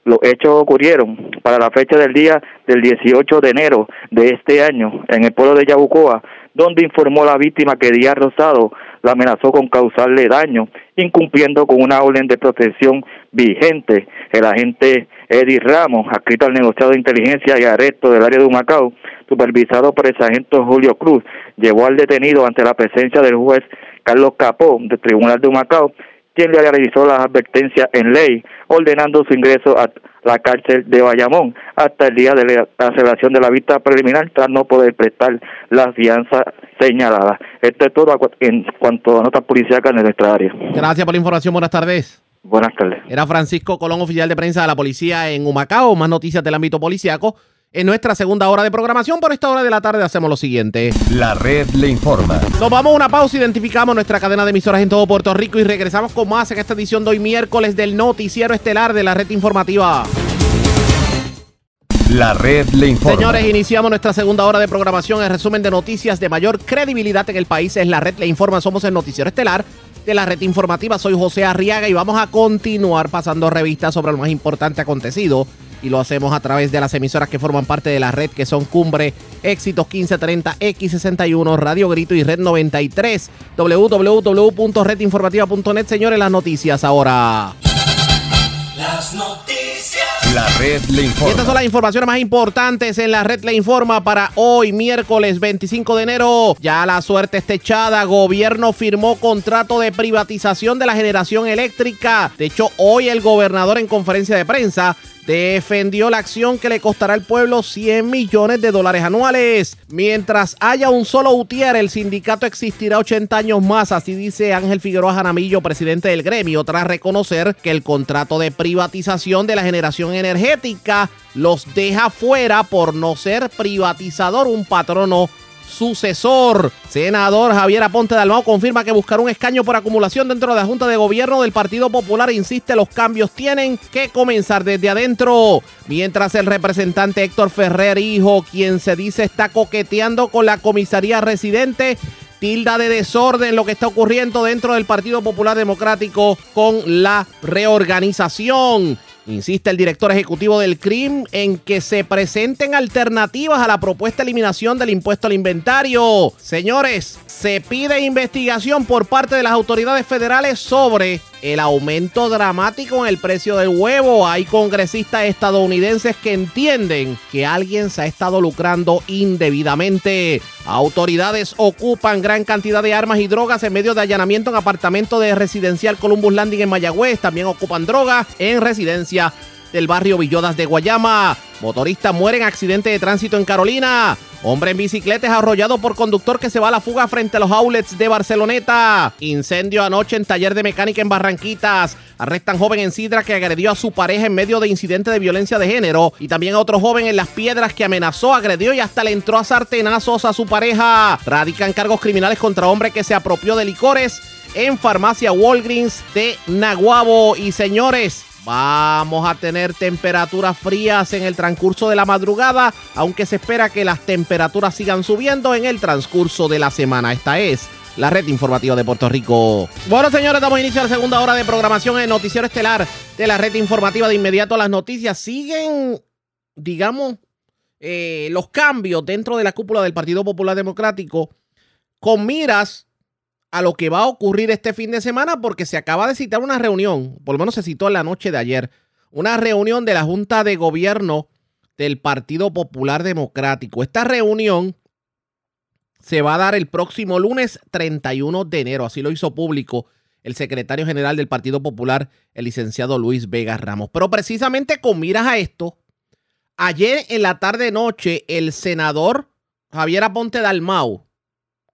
Los hechos ocurrieron para la fecha del día del 18 de enero de este año en el pueblo de Yabucoa, donde informó la víctima que Díaz Rosado la amenazó con causarle daño, incumpliendo con una orden de protección vigente. El agente Eddie Ramos, adscrito al negociado de inteligencia y arresto del área de Humacao, supervisado por el sargento Julio Cruz, llevó al detenido ante la presencia del juez Carlos Capó del Tribunal de Humacao, quien le realizó las advertencias en ley, ordenando su ingreso a la cárcel de Bayamón hasta el día de la celebración de la vista preliminar, tras no poder prestar la fianza señalada. Esto es todo en cuanto a notas policíacas en nuestra área. Gracias por la información. Buenas tardes. Buenas tardes. Era Francisco Colón, oficial de prensa de la policía en Humacao. Más noticias del ámbito policiaco en nuestra segunda hora de programación. Por esta hora de la tarde hacemos lo siguiente. La red le informa. Nos vamos a una pausa, identificamos nuestra cadena de emisoras en todo Puerto Rico y regresamos con más en esta edición de hoy miércoles del noticiero estelar de la red informativa. La red le informa. Señores, iniciamos nuestra segunda hora de programación. El resumen de noticias de mayor credibilidad en el país es la red le informa. Somos el noticiero estelar de la red informativa. Soy José Arriaga y vamos a continuar pasando revistas sobre lo más importante acontecido y lo hacemos a través de las emisoras que forman parte de la red, que son Cumbre, Éxitos 1530, X61, Radio Grito y Red 93. www.redinformativa.net. Señores, las noticias ahora. Las noticias. La red le Y informa. estas son las informaciones más importantes en la red le informa para hoy, miércoles 25 de enero. Ya la suerte está echada. Gobierno firmó contrato de privatización de la generación eléctrica. De hecho, hoy el gobernador en conferencia de prensa defendió la acción que le costará al pueblo 100 millones de dólares anuales. Mientras haya un solo UTIER, el sindicato existirá 80 años más, así dice Ángel Figueroa Jaramillo, presidente del gremio, tras reconocer que el contrato de privatización de la generación energética los deja fuera por no ser privatizador, un patrono sucesor. Senador Javier Aponte Dalmao confirma que buscar un escaño por acumulación dentro de la Junta de Gobierno del Partido Popular insiste los cambios tienen que comenzar desde adentro. Mientras el representante Héctor Ferrer, hijo, quien se dice está coqueteando con la comisaría residente, tilda de desorden lo que está ocurriendo dentro del Partido Popular Democrático con la reorganización. Insiste el director ejecutivo del CRIM en que se presenten alternativas a la propuesta de eliminación del impuesto al inventario. Señores, se pide investigación por parte de las autoridades federales sobre el aumento dramático en el precio del huevo. Hay congresistas estadounidenses que entienden que alguien se ha estado lucrando indebidamente. Autoridades ocupan gran cantidad de armas y drogas en medio de allanamiento en apartamento de residencial Columbus Landing en Mayagüez. También ocupan drogas en residencia del barrio Villodas de Guayama. Motorista muere en accidente de tránsito en Carolina. Hombre en bicicleta es arrollado por conductor que se va a la fuga frente a los outlets de Barceloneta. Incendio anoche en taller de mecánica en Barranquitas. Arrestan joven en Sidra que agredió a su pareja en medio de incidente de violencia de género. Y también a otro joven en Las Piedras que amenazó, agredió y hasta le entró a sartenazos a su pareja. Radican cargos criminales contra hombre que se apropió de licores en farmacia Walgreens de Naguabo. Y señores, Vamos a tener temperaturas frías en el transcurso de la madrugada, aunque se espera que las temperaturas sigan subiendo en el transcurso de la semana. Esta es la red informativa de Puerto Rico. Bueno, señores, damos inicio a la segunda hora de programación en Noticiero Estelar de la red informativa. De inmediato las noticias siguen, digamos, eh, los cambios dentro de la cúpula del Partido Popular Democrático con miras a lo que va a ocurrir este fin de semana porque se acaba de citar una reunión, por lo menos se citó en la noche de ayer, una reunión de la Junta de Gobierno del Partido Popular Democrático. Esta reunión se va a dar el próximo lunes 31 de enero, así lo hizo público el secretario general del Partido Popular, el licenciado Luis Vega Ramos. Pero precisamente con miras a esto, ayer en la tarde-noche el senador Javier Aponte Dalmau,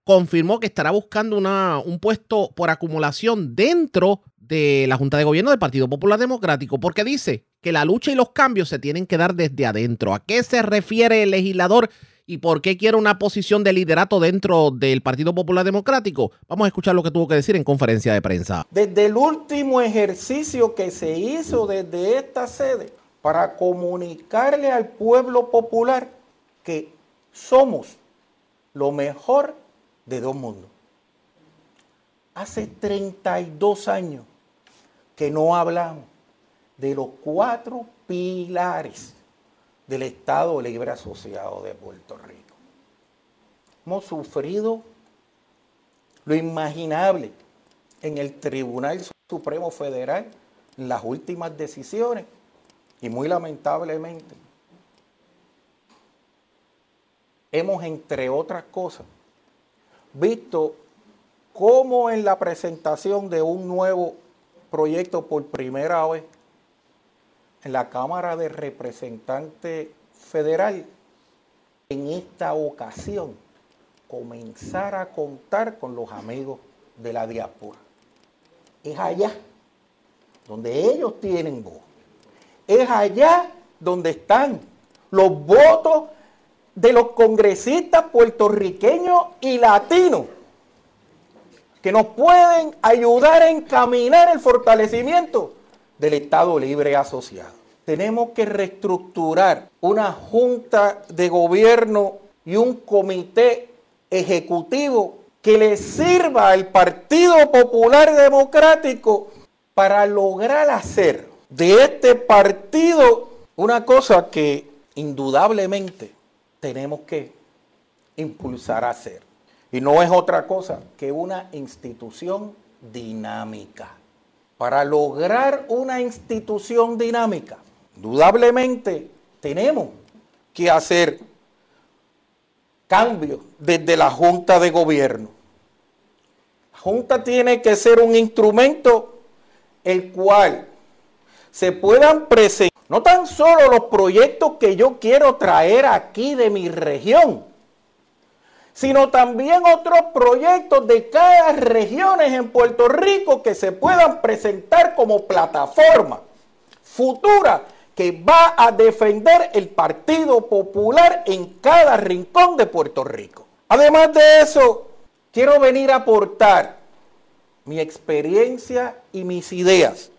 confirmó que estará buscando una, un puesto por acumulación dentro de la Junta de Gobierno del Partido Popular Democrático, porque dice que la lucha y los cambios se tienen que dar desde adentro. ¿A qué se refiere el legislador? y por qué quiere una posición de liderato dentro del Partido Popular Democrático. Vamos a escuchar lo que tuvo que decir en conferencia de prensa. Desde el último ejercicio que se hizo desde esta sede para comunicarle al pueblo popular que somos lo mejor de dos mundos. Hace 32 años que no hablamos de los cuatro pilares del Estado Libre Asociado de Puerto Rico. Hemos sufrido lo imaginable en el Tribunal Supremo Federal en las últimas decisiones y muy lamentablemente hemos, entre otras cosas, visto cómo en la presentación de un nuevo proyecto por primera vez en la Cámara de Representantes Federal, en esta ocasión, comenzar a contar con los amigos de la diáspora. Es allá donde ellos tienen voz. Es allá donde están los votos de los congresistas puertorriqueños y latinos que nos pueden ayudar a encaminar el fortalecimiento del Estado Libre Asociado. Tenemos que reestructurar una junta de gobierno y un comité ejecutivo que le sirva al Partido Popular Democrático para lograr hacer de este partido una cosa que indudablemente tenemos que impulsar a hacer. Y no es otra cosa que una institución dinámica. Para lograr una institución dinámica, indudablemente tenemos que hacer cambios desde la Junta de Gobierno. La Junta tiene que ser un instrumento el cual se puedan presentar no tan solo los proyectos que yo quiero traer aquí de mi región, sino también otros proyectos de cada región en Puerto Rico que se puedan presentar como plataforma futura que va a defender el Partido Popular en cada rincón de Puerto Rico. Además de eso, quiero venir a aportar mi experiencia y mis ideas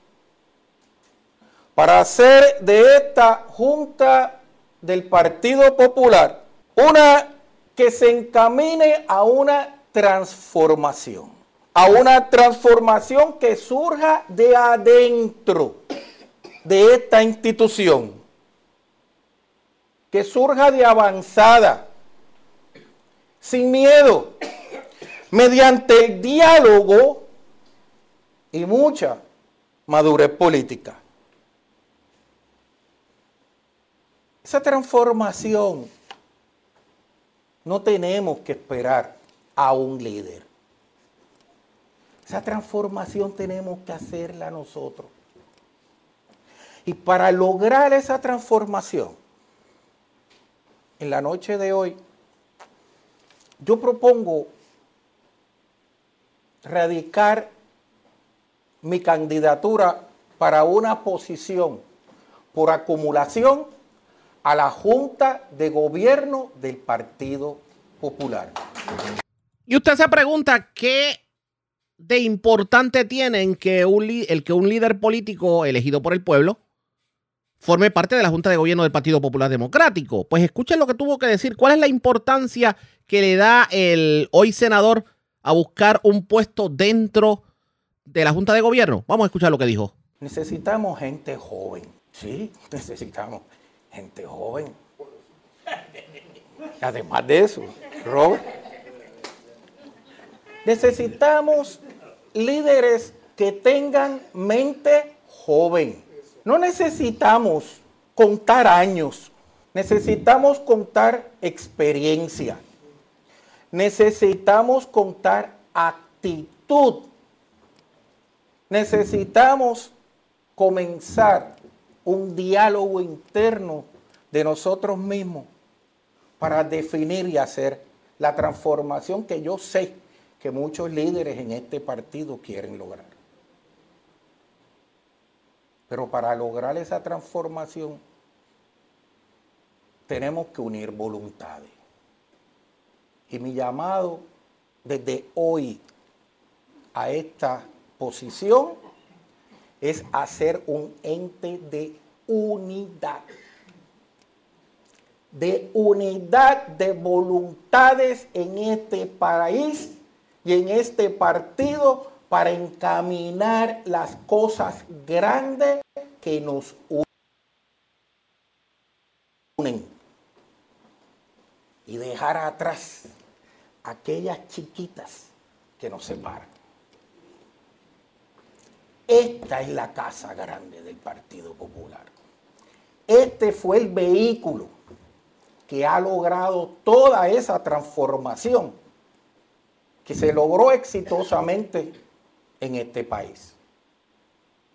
para hacer de esta Junta del Partido Popular una que se encamine a una transformación, a una transformación que surja de adentro de esta institución, que surja de avanzada, sin miedo, mediante el diálogo y mucha madurez política. Esa transformación no tenemos que esperar a un líder. Esa transformación tenemos que hacerla nosotros. Y para lograr esa transformación, en la noche de hoy, yo propongo radicar mi candidatura para una posición por acumulación a la Junta de Gobierno del Partido Popular. Y usted se pregunta qué de importante tiene que el que un líder político elegido por el pueblo forme parte de la Junta de Gobierno del Partido Popular Democrático. Pues escuchen lo que tuvo que decir. ¿Cuál es la importancia que le da el hoy senador a buscar un puesto dentro de la Junta de Gobierno? Vamos a escuchar lo que dijo. Necesitamos gente joven. Sí, necesitamos gente joven. Además de eso, Robert, necesitamos líderes que tengan mente joven. No necesitamos contar años, necesitamos contar experiencia, necesitamos contar actitud, necesitamos comenzar un diálogo interno de nosotros mismos para definir y hacer la transformación que yo sé que muchos líderes en este partido quieren lograr. Pero para lograr esa transformación tenemos que unir voluntades. Y mi llamado desde hoy a esta posición es hacer un ente de unidad. De unidad de voluntades en este país y en este partido para encaminar las cosas grandes que nos unen y dejar atrás aquellas chiquitas que nos separan. Esta es la casa grande del Partido Popular. Este fue el vehículo que ha logrado toda esa transformación que se logró exitosamente en este país.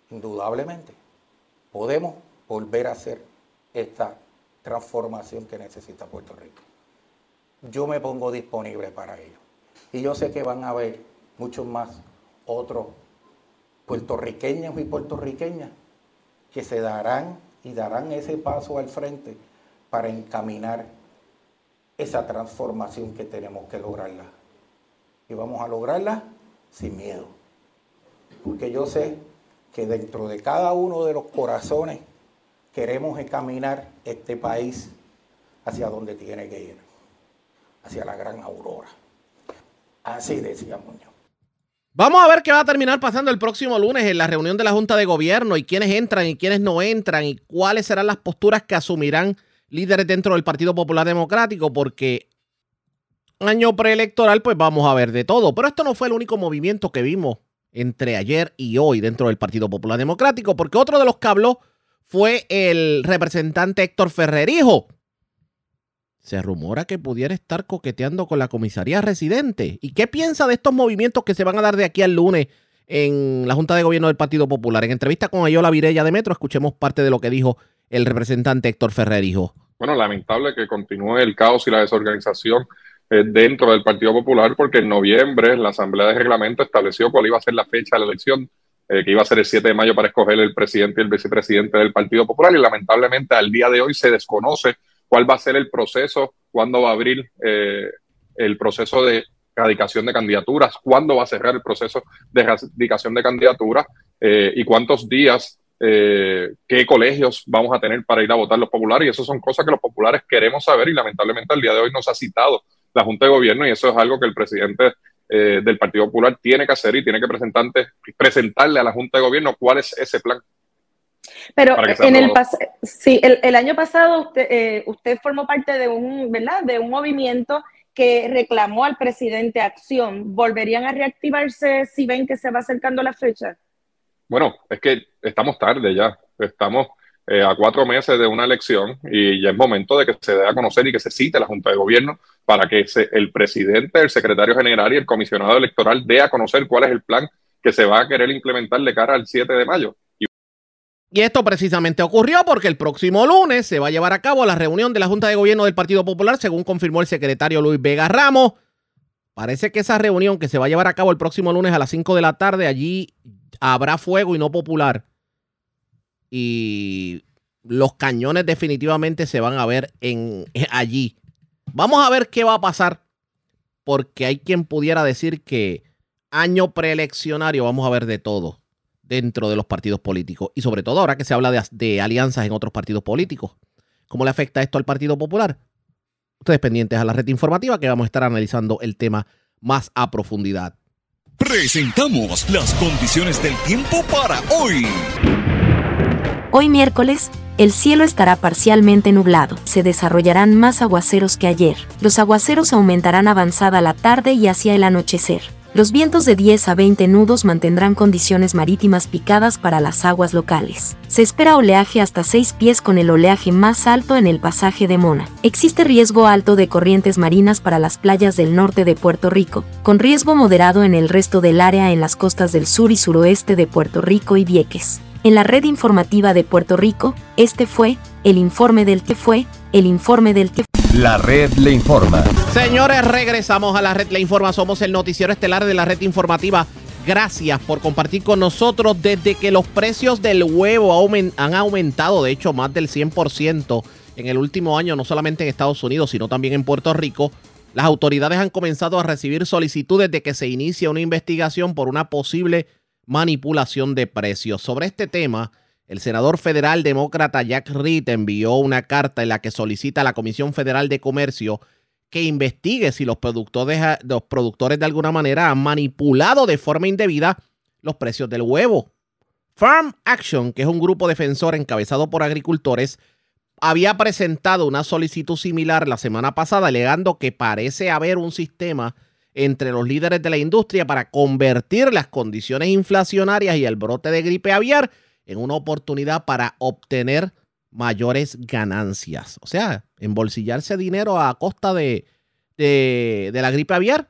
Indudablemente, podemos volver a hacer esta transformación que necesita Puerto Rico. Yo me pongo disponible para ello. Y yo sé que van a haber muchos más otros puertorriqueños y puertorriqueñas que se darán y darán ese paso al frente para encaminar esa transformación que tenemos que lograrla. Y vamos a lograrla sin miedo. Porque yo sé que dentro de cada uno de los corazones queremos encaminar este país hacia donde tiene que ir, hacia la gran aurora. Así decía Muñoz. Vamos a ver qué va a terminar pasando el próximo lunes en la reunión de la Junta de Gobierno y quiénes entran y quiénes no entran y cuáles serán las posturas que asumirán líderes dentro del Partido Popular Democrático, porque año preelectoral pues vamos a ver de todo. Pero esto no fue el único movimiento que vimos entre ayer y hoy dentro del Partido Popular Democrático, porque otro de los que habló fue el representante Héctor Ferrerijo, se rumora que pudiera estar coqueteando con la comisaría residente. ¿Y qué piensa de estos movimientos que se van a dar de aquí al lunes en la Junta de Gobierno del Partido Popular? En entrevista con Ayola Virella de Metro, escuchemos parte de lo que dijo el representante Héctor Ferrer, hijo. Bueno, lamentable que continúe el caos y la desorganización eh, dentro del Partido Popular, porque en noviembre la Asamblea de Reglamento estableció cuál iba a ser la fecha de la elección, eh, que iba a ser el 7 de mayo para escoger el presidente y el vicepresidente del Partido Popular, y lamentablemente al día de hoy se desconoce cuál va a ser el proceso, cuándo va a abrir eh, el proceso de radicación de candidaturas, cuándo va a cerrar el proceso de radicación de candidaturas eh, y cuántos días, eh, qué colegios vamos a tener para ir a votar los populares. Y eso son cosas que los populares queremos saber y lamentablemente al día de hoy nos ha citado la Junta de Gobierno y eso es algo que el presidente del Partido Popular tiene que hacer y tiene que presentarle a la Junta de Gobierno cuál es ese plan. Pero en el, sí, el, año pasado usted, eh, usted formó parte de un, ¿verdad? de un movimiento que reclamó al presidente acción. ¿Volverían a reactivarse si ven que se va acercando la fecha? Bueno, es que estamos tarde ya. Estamos eh, a cuatro meses de una elección y ya es momento de que se dé a conocer y que se cite la Junta de Gobierno para que el presidente, el secretario general y el comisionado electoral dé a conocer cuál es el plan que se va a querer implementar de cara al 7 de mayo. Y esto precisamente ocurrió porque el próximo lunes se va a llevar a cabo la reunión de la Junta de Gobierno del Partido Popular, según confirmó el secretario Luis Vega Ramos. Parece que esa reunión que se va a llevar a cabo el próximo lunes a las 5 de la tarde, allí habrá fuego y no popular. Y los cañones definitivamente se van a ver en, allí. Vamos a ver qué va a pasar, porque hay quien pudiera decir que año preeleccionario vamos a ver de todo dentro de los partidos políticos y sobre todo ahora que se habla de, alianzas en otros partidos políticos. ¿Cómo le afecta esto al Partido Popular? Ustedes pendientes a la red informativa que vamos a estar analizando el tema más a profundidad. Presentamos las condiciones del tiempo para hoy. Hoy miércoles, el cielo estará parcialmente nublado. Se desarrollarán más aguaceros que ayer. Los aguaceros aumentarán avanzada la tarde y hacia el anochecer. Los vientos de 10 a 20 nudos mantendrán condiciones marítimas picadas para las aguas locales. Se espera oleaje hasta 6 pies con el oleaje más alto en el pasaje de Mona. Existe riesgo alto de corrientes marinas para las playas del norte de Puerto Rico, con riesgo moderado en el resto del área en las costas del sur y suroeste de Puerto Rico y Vieques. En la red informativa de Puerto Rico, este fue el informe del que fue, el informe del que la red le informa. Señores, regresamos a la red le informa. Somos el noticiero estelar de la red informativa. Gracias por compartir con nosotros desde que los precios del huevo han aumentado, de hecho, más del 100% en el último año, no solamente en Estados Unidos, sino también en Puerto Rico. Las autoridades han comenzado a recibir solicitudes de que se inicie una investigación por una posible manipulación de precios. Sobre este tema, el senador federal demócrata Jack Reed envió una carta en la que solicita a la Comisión Federal de Comercio que investigue si los productores, de alguna manera han manipulado de forma indebida los precios del huevo. Farm Action, que es un grupo defensor encabezado por agricultores, había presentado una solicitud similar la semana pasada, alegando que parece haber un sistema entre los líderes de la industria para convertir las condiciones inflacionarias y el brote de gripe aviar en una oportunidad para obtener mayores ganancias. O sea, embolsillarse dinero a costa de, de, la gripe aviar.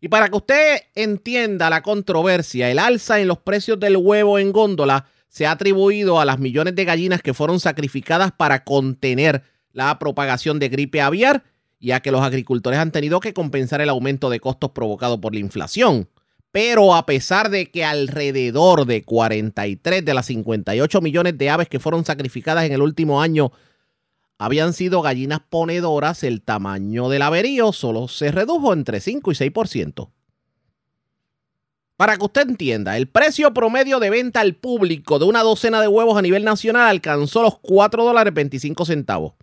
Y para que usted entienda la controversia, el alza en los precios del huevo en góndola se ha atribuido a las millones de gallinas que fueron sacrificadas para contener la propagación de gripe aviar y a que los agricultores han tenido que compensar el aumento de costos provocado por la inflación. Pero a pesar de que alrededor de 43 de las 58 millones de aves que fueron sacrificadas en el último año habían sido gallinas ponedoras, el tamaño del averío solo se redujo entre 5 y 6%. Para que usted entienda, el precio promedio de venta al público de una docena de huevos a nivel nacional alcanzó los 4 dólares 25 centavos.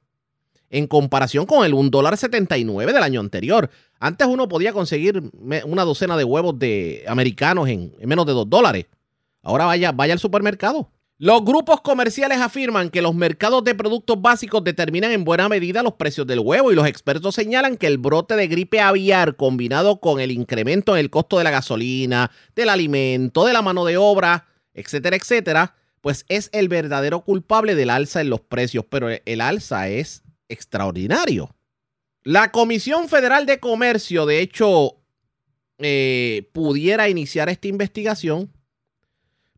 En comparación con el 1 dólar 79 del año anterior. Antes uno podía conseguir una docena de huevos de americanos en, menos de 2 dólares. Ahora vaya, vaya al supermercado. Los grupos comerciales afirman que los mercados de productos básicos determinan en buena medida los precios del huevo y los expertos señalan que el brote de gripe aviar combinado con el incremento en el costo de la gasolina, del alimento, de la mano de obra, etcétera, etcétera, pues es el verdadero culpable del alza en los precios, pero el alza es extraordinario. La Comisión Federal de Comercio, de hecho, eh, pudiera iniciar esta investigación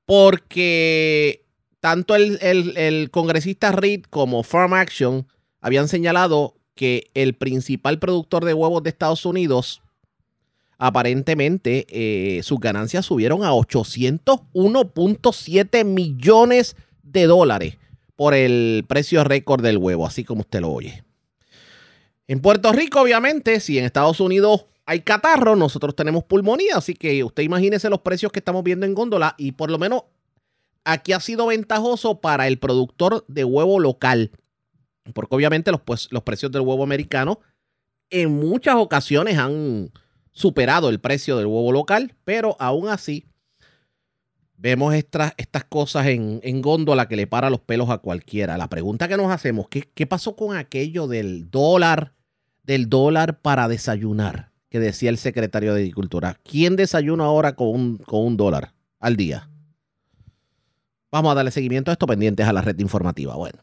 porque tanto el, congresista Reed como Farm Action habían señalado que el principal productor de huevos de Estados Unidos, aparentemente eh, sus ganancias subieron a 801.7 millones de dólares por el precio récord del huevo, así como usted lo oye. En Puerto Rico, obviamente, si en Estados Unidos hay catarro, nosotros tenemos pulmonía, así que usted imagínese los precios que estamos viendo en góndola y por lo menos aquí ha sido ventajoso para el productor de huevo local, porque obviamente los, pues, los precios del huevo americano en muchas ocasiones han superado el precio del huevo local, pero aún así vemos estas, estas cosas en, en, góndola que le para los pelos a cualquiera. La pregunta que nos hacemos, ¿qué, ¿qué pasó con aquello del dólar, del dólar para desayunar? Que decía el secretario de Agricultura. ¿Quién desayuna ahora con un, con un dólar al día? Vamos a darle seguimiento a esto pendientes a la red informativa. Bueno.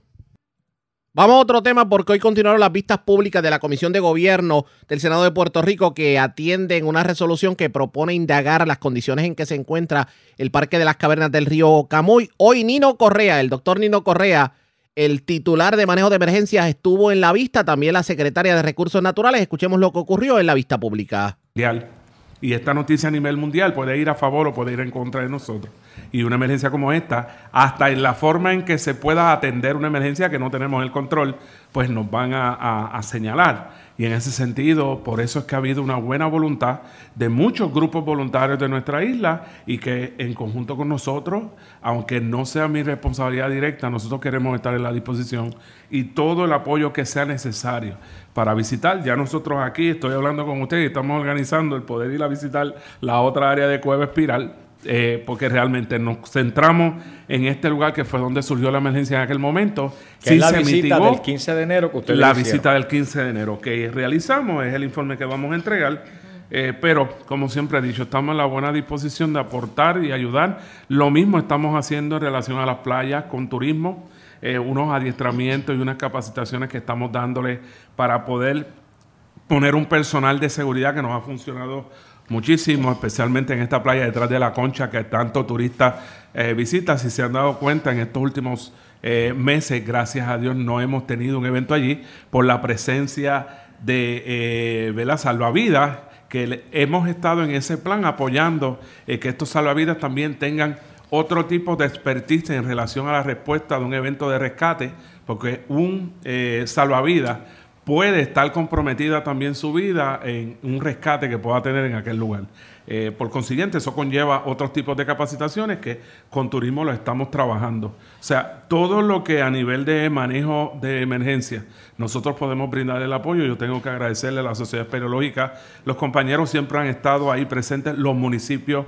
Vamos a otro tema porque hoy continuaron las vistas públicas de la Comisión de Gobierno del Senado de Puerto Rico que atienden una resolución que propone indagar las condiciones en que se encuentra el Parque de las Cavernas del Río Camuy. Hoy Nino Correa, el doctor Nino Correa, el titular de manejo de emergencias, estuvo en la vista, también la secretaria de Recursos Naturales. Escuchemos lo que ocurrió en la vista pública. Y esta noticia a nivel mundial puede ir a favor o puede ir en contra de nosotros y una emergencia como esta, hasta en la forma en que se pueda atender una emergencia que no tenemos el control, pues nos van a, señalar. Y en ese sentido, por eso es que ha habido una buena voluntad de muchos grupos voluntarios de nuestra isla y que en conjunto con nosotros, aunque no sea mi responsabilidad directa, nosotros queremos estar en la disposición y todo el apoyo que sea necesario para visitar. Ya nosotros aquí, estoy hablando con ustedes, estamos organizando el poder ir a visitar la otra área de Cueva Espiral eh, porque realmente nos centramos en este lugar que fue donde surgió la emergencia en aquel momento. Que es la visita del 15 de enero que usted La visita del 15 de enero que realizamos, es el informe que vamos a entregar. Eh, pero, como siempre he dicho, estamos en la buena disposición de aportar y ayudar. Lo mismo estamos haciendo en relación a las playas con turismo, eh, unos adiestramientos y unas capacitaciones que estamos dándole para poder poner un personal de seguridad que nos ha funcionado muchísimo, especialmente en esta playa detrás de la concha que tanto turistas eh, visitan. Si se han dado cuenta en estos últimos eh, meses, gracias a Dios, no hemos tenido un evento allí por la presencia de eh, salvavidas, que hemos estado en ese plan apoyando eh, que estos salvavidas también tengan otro tipo de expertise en relación a la respuesta de un evento de rescate, porque un salvavidas puede estar comprometida también su vida en un rescate que pueda tener en aquel lugar. Eh, por consiguiente, eso conlleva otros tipos de capacitaciones que con turismo lo estamos trabajando. O sea, todo lo que a nivel de manejo de emergencia nosotros podemos brindar el apoyo, yo tengo que agradecerle a la Sociedad Espeleológica. Los compañeros siempre han estado ahí presentes, los municipios,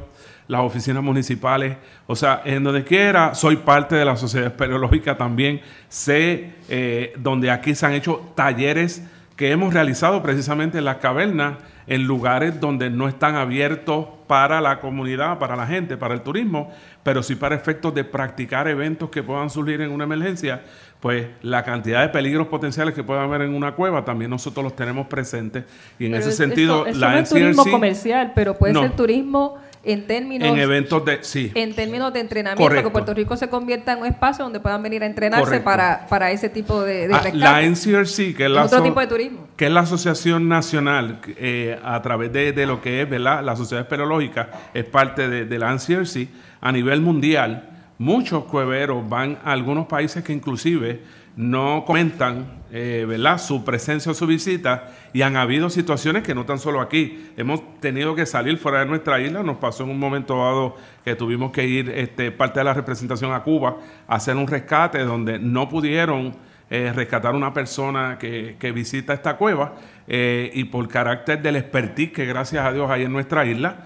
las oficinas municipales, o sea, en donde quiera, soy parte de la Sociedad Espeleológica también, sé eh, donde aquí se han hecho talleres que hemos realizado precisamente en las cavernas, en lugares donde no están abiertos para la comunidad, para la gente, para el turismo, pero sí para efectos de practicar eventos que puedan surgir en una emergencia, pues la cantidad de peligros potenciales que puedan haber en una cueva también nosotros los tenemos presentes. Y en ese sentido la no es turismo comercial, pero puede ser turismo en términos en eventos de sí. en términos de entrenamiento que Puerto Rico se convierta en un espacio donde puedan venir a entrenarse para, para ese tipo de, de ah, la NCRC que es la otro tipo de turismo. que es la asociación nacional eh, a través de, de, lo que es ¿verdad? la sociedad esperológica es parte de, de la NCRC a nivel mundial muchos cueveros van a algunos países que inclusive no comentan eh, ¿verdad? su presencia o su visita y han habido situaciones que no tan solo aquí, hemos tenido que salir fuera de nuestra isla, nos pasó en un momento dado que tuvimos que ir este, parte de la representación a Cuba a hacer un rescate donde no pudieron eh, rescatar una persona que, visita esta cueva eh, y por carácter del expertise que gracias a Dios hay en nuestra isla,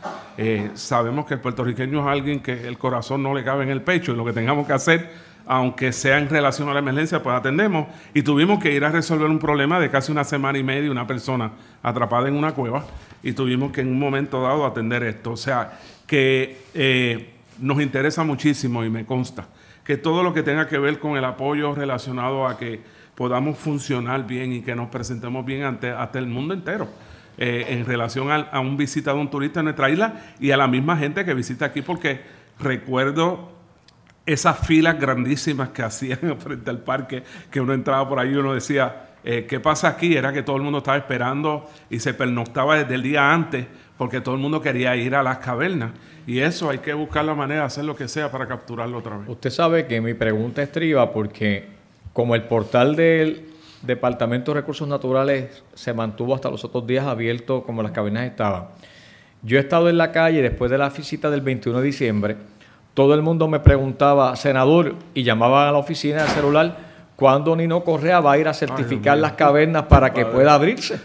sabemos que el puertorriqueño es alguien que el corazón no le cabe en el pecho y lo que tengamos que hacer aunque sea en relación a la emergencia, pues atendemos. Y tuvimos que ir a resolver un problema de casi una semana y media, una persona atrapada en una cueva, y tuvimos que en un momento dado atender esto. O sea, que eh, nos interesa muchísimo y me consta que todo lo que tenga que ver con el apoyo relacionado a que podamos funcionar bien y que nos presentemos bien ante, el mundo entero. Eh, en relación a, a un visita de un turista en nuestra isla y a la misma gente que visita aquí, porque recuerdo esas filas grandísimas que hacían frente al parque, que uno entraba por ahí y uno decía, eh, ¿qué pasa aquí? Era que todo el mundo estaba esperando y se pernoctaba desde el día antes porque todo el mundo quería ir a las cavernas. Y eso hay que buscar la manera de hacer lo que sea para capturarlo otra vez. Usted sabe que mi pregunta estriba porque como el portal del Departamento de Recursos Naturales se mantuvo hasta los otros días abierto como las cavernas estaban, yo he estado en la calle después de la visita del 21 de diciembre todo el mundo me preguntaba, senador, y llamaba a la oficina del celular, ¿cuándo Nino Correa va a ir a certificar las cavernas para que pueda abrirse?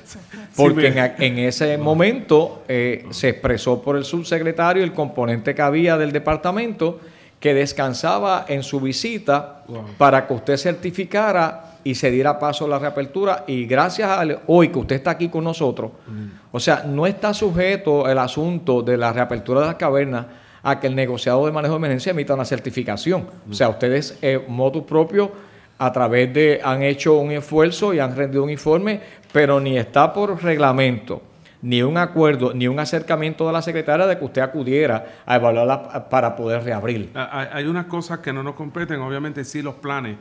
Porque en, ese momento eh, se expresó por el subsecretario el componente que había del departamento que descansaba en su visita para que usted certificara y se diera paso a la reapertura. Y gracias a hoy que usted está aquí con nosotros, mm. o sea, no está sujeto el asunto de la reapertura de las cavernas a que el negociado de manejo de emergencia emita una certificación. O sea, ustedes, eh, motus propio, a través de, han hecho un esfuerzo y han rendido un informe, pero ni está por reglamento, ni un acuerdo, ni un acercamiento de la secretaria de que usted acudiera a evaluarla para poder reabrir. Hay unas cosas que no nos competen, obviamente sí los planes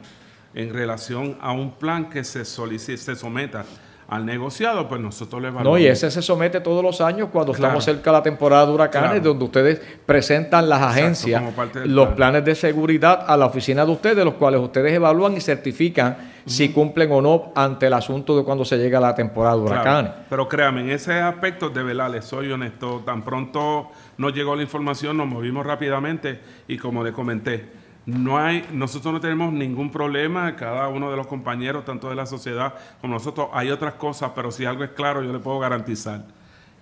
en relación a un plan que se solicite, se someta al negociado, pues nosotros le evaluamos. No, y ese se somete todos los años cuando estamos cerca de la temporada de huracanes, donde ustedes presentan las agencias los planes de seguridad a la oficina de ustedes, los cuales ustedes evalúan y certifican si cumplen o no ante el asunto de cuando se llega la temporada de huracanes. Pero créanme, en ese aspecto, de verdad, les soy honesto, tan pronto nos llegó la información, nos movimos rápidamente y como le comenté, no hay, nosotros no tenemos ningún problema, cada uno de los compañeros, tanto de la sociedad como nosotros, hay otras cosas, pero si algo es claro, yo le puedo garantizar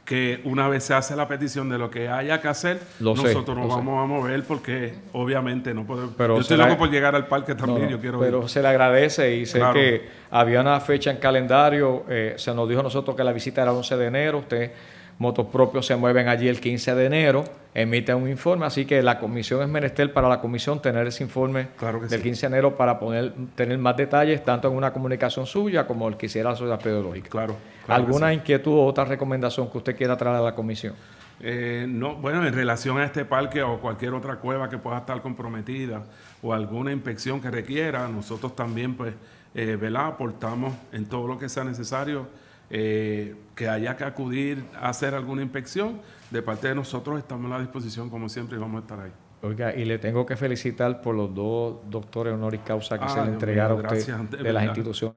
que una vez se hace la petición de lo que haya que hacer, nosotros nos vamos a mover porque obviamente no podemos. Pero yo estoy loco por llegar al parque también, yo quiero Pero se le agradece y sé que había una fecha en calendario, eh, se nos dijo a nosotros que la visita era el 11 de enero, usted motos propios se mueven allí el 15 de enero, emiten un informe, así que la comisión es menester para la comisión tener ese informe del 15 de enero para poner, tener más detalles, tanto en una comunicación suya como el que hiciera la sociedad pedagógica. Claro. ¿Alguna inquietud o otra recomendación que usted quiera traer a la comisión? Eh, no, bueno, en relación a este parque o cualquier otra cueva que pueda estar comprometida o alguna inspección que requiera, nosotros también, pues, eh, aportamos en todo lo que sea necesario eh, que haya que acudir a hacer alguna inspección, de parte de nosotros estamos a la disposición como siempre y vamos a estar ahí. Oiga, y le tengo que felicitar por los dos doctores honoris causa que se le entregaron a usted de las instituciones.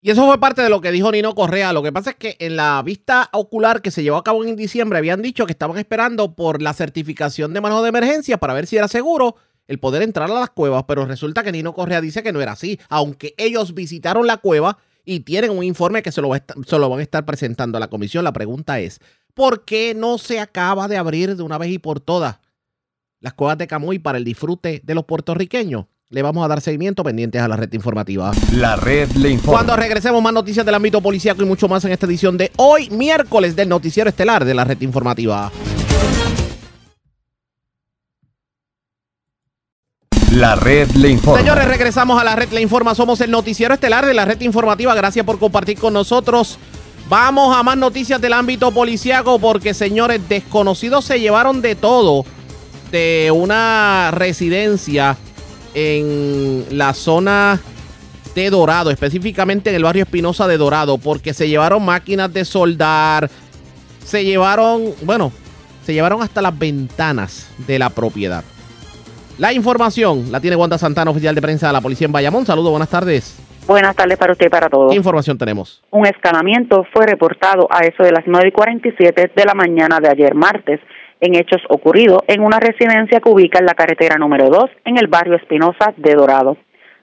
Y eso fue parte de lo que dijo Nino Correa. Lo que pasa es que en la vista ocular que se llevó a cabo en diciembre habían dicho que estaban esperando por la certificación de manejo de emergencia para ver si era seguro el poder entrar a las cuevas, pero resulta que Nino Correa dice que no era así, aunque ellos visitaron la cueva y tienen un informe que se lo, se lo van a estar presentando a la comisión. La pregunta es, ¿por qué no se acaba de abrir de una vez y por todas las cuevas de Camuy para el disfrute de los puertorriqueños? Le vamos a dar seguimiento pendientes a la red informativa. La red le informa. Cuando regresemos más noticias del ámbito policíaco y mucho más en esta edición de hoy, miércoles del noticiero estelar de la red informativa. La red le informa. Señores, regresamos a la red le informa. Somos el noticiero estelar de la red informativa. Gracias por compartir con nosotros. Vamos a más noticias del ámbito policíaco porque, señores, desconocidos se llevaron de todo de una residencia en la zona de Dorado, específicamente en el barrio Espinosa de Dorado, porque se llevaron máquinas de soldar, se llevaron, bueno, se llevaron hasta las ventanas de la propiedad. La información la tiene Wanda Santana, oficial de prensa de la policía en Bayamón. Saludos, buenas tardes. Buenas tardes para usted y para todos. ¿Qué información tenemos? Un escalamiento fue reportado a eso de las 9 y 47 de la mañana de ayer martes en hechos ocurridos en una residencia que ubica en la carretera número 2 en el barrio Espinosa de Dorado.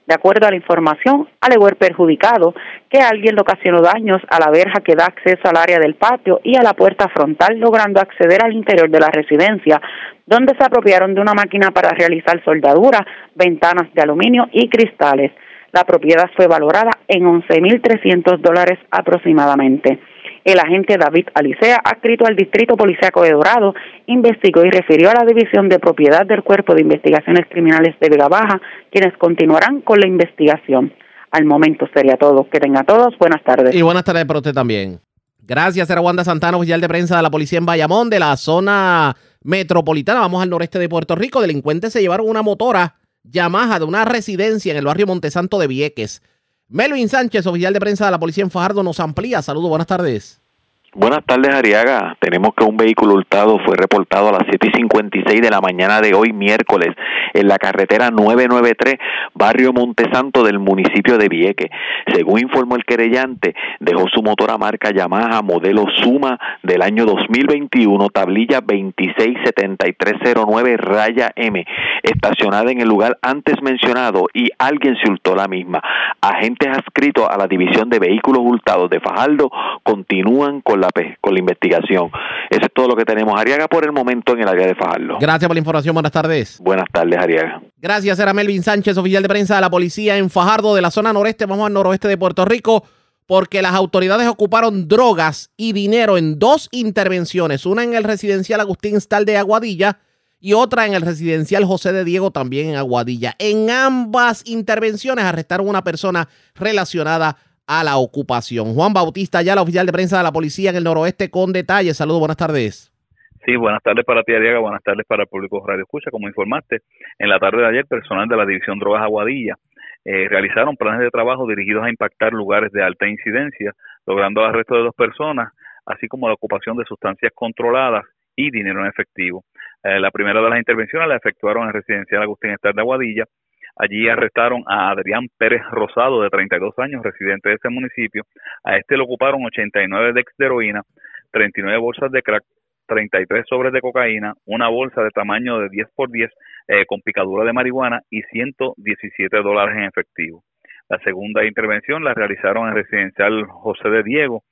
De acuerdo a la información, alegó el perjudicado que alguien le ocasionó daños a la verja que da acceso al área del patio y a la puerta frontal, logrando acceder al interior de la residencia, donde se apropiaron de una máquina para realizar soldadura, ventanas de aluminio y cristales. La propiedad fue valorada en 11.300 dólares aproximadamente. El agente David Alicea, adscrito al Distrito Policiaco de Dorado, investigó y refirió a la División de Propiedad del Cuerpo de Investigaciones Criminales de Vega Baja, quienes continuarán con la investigación. Al momento sería todo. Que tenga todos buenas tardes. Y buenas tardes para usted también. Gracias, era Wanda Santana, oficial de prensa de la policía en Bayamón, de la zona metropolitana. Vamos al noreste de Puerto Rico. Delincuentes se llevaron una motora Yamaha de una residencia en el barrio Montesanto de Vieques. Melvin Sánchez, oficial de prensa de la policía en Fajardo, nos amplía. Saludos, buenas tardes. Buenas tardes, Ariaga. Tenemos que un vehículo hurtado fue reportado a las 7 y 56 de la mañana de hoy, miércoles, en la carretera 993, barrio Montesanto del municipio de Vieque. Según informó el querellante, dejó su motora marca Yamaha modelo Suma del año 2021, tablilla 267309 raya M, estacionada en el lugar antes mencionado y alguien se hurtó la misma. Agentes adscritos a la División de Vehículos Hurtados de Fajardo continúan con la con la investigación. Eso es todo lo que tenemos. Ariaga por el momento en el área de Fajardo. Gracias por la información. Buenas tardes. Buenas tardes, Ariaga. Gracias, era Melvin Sánchez, oficial de prensa de la policía en Fajardo, de la zona noreste. Vamos al noroeste de Puerto Rico porque las autoridades ocuparon drogas y dinero en dos intervenciones, una en el residencial Agustín Stal de Aguadilla y otra en el residencial José de Diego también en Aguadilla. En ambas intervenciones arrestaron una persona relacionada a la ocupación. Juan Bautista, ya la oficial de prensa de la policía en el noroeste, con detalles. Saludos, buenas tardes. Sí, buenas tardes para ti, Ariaga. Buenas tardes para el público Radio Escucha. Como informaste, en la tarde de ayer, personal de la División Drogas Aguadilla eh, realizaron planes de trabajo dirigidos a impactar lugares de alta incidencia, logrando el arresto de dos personas, así como la ocupación de sustancias controladas y dinero en efectivo. Eh, la primera de las intervenciones la efectuaron en el residencial Agustín Estar de Aguadilla, Allí arrestaron a Adrián Pérez Rosado, de 32 años, residente de ese municipio. A este le ocuparon 89 decks de heroína, 39 bolsas de crack, 33 sobres de cocaína, una bolsa de tamaño de 10 por 10 eh, con picadura de marihuana y 117 dólares en efectivo. La segunda intervención la realizaron en residencial José de Diego.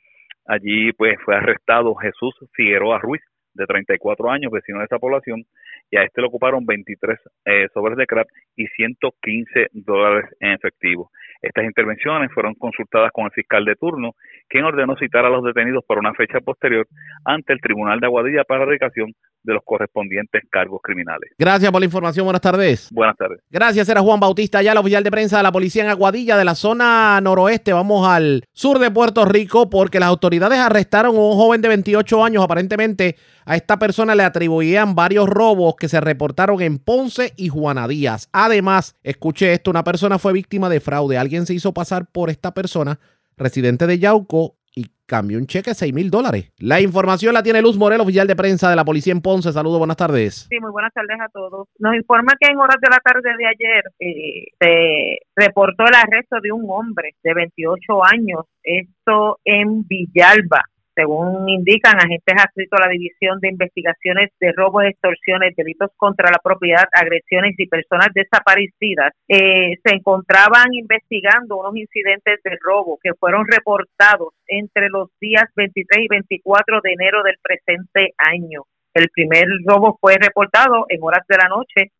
Allí pues fue arrestado Jesús Figueroa Ruiz, de 34 años, vecino de esa población, y a este le ocuparon 23 eh, sobres de crack y 115 dólares en efectivo. Estas intervenciones fueron consultadas con el fiscal de turno, quien ordenó citar a los detenidos para una fecha posterior ante el Tribunal de Aguadilla para erradicación de los correspondientes cargos criminales. Gracias por la información. Buenas tardes. Buenas tardes. Gracias. Era Juan Bautista, ya el oficial de prensa de la policía en Aguadilla, de la zona noroeste. Vamos al sur de Puerto Rico porque las autoridades arrestaron a un joven de 28 años. Aparentemente a esta persona le atribuían varios robos que se reportaron en Ponce y Juana Díaz. Además, escuche esto, una persona fue víctima de fraude. Alguien se hizo pasar por esta persona, residente de Yauco, y cambió un cheque de 6 mil dólares. La información la tiene Luz Morel, oficial de prensa de la policía en Ponce. Saludos, buenas tardes. Sí, muy buenas tardes a todos. Nos informa que en horas de la tarde de ayer eh, se reportó el arresto de un hombre de 28 años, esto en Villalba. Según indican agentes adscritos a la División de Investigaciones de Robos, Extorsiones, Delitos contra la Propiedad, Agresiones y Personas Desaparecidas, eh, se encontraban investigando unos incidentes de robo que fueron reportados entre los días 23 y 24 de enero del presente año. El primer robo fue reportado en horas de la noche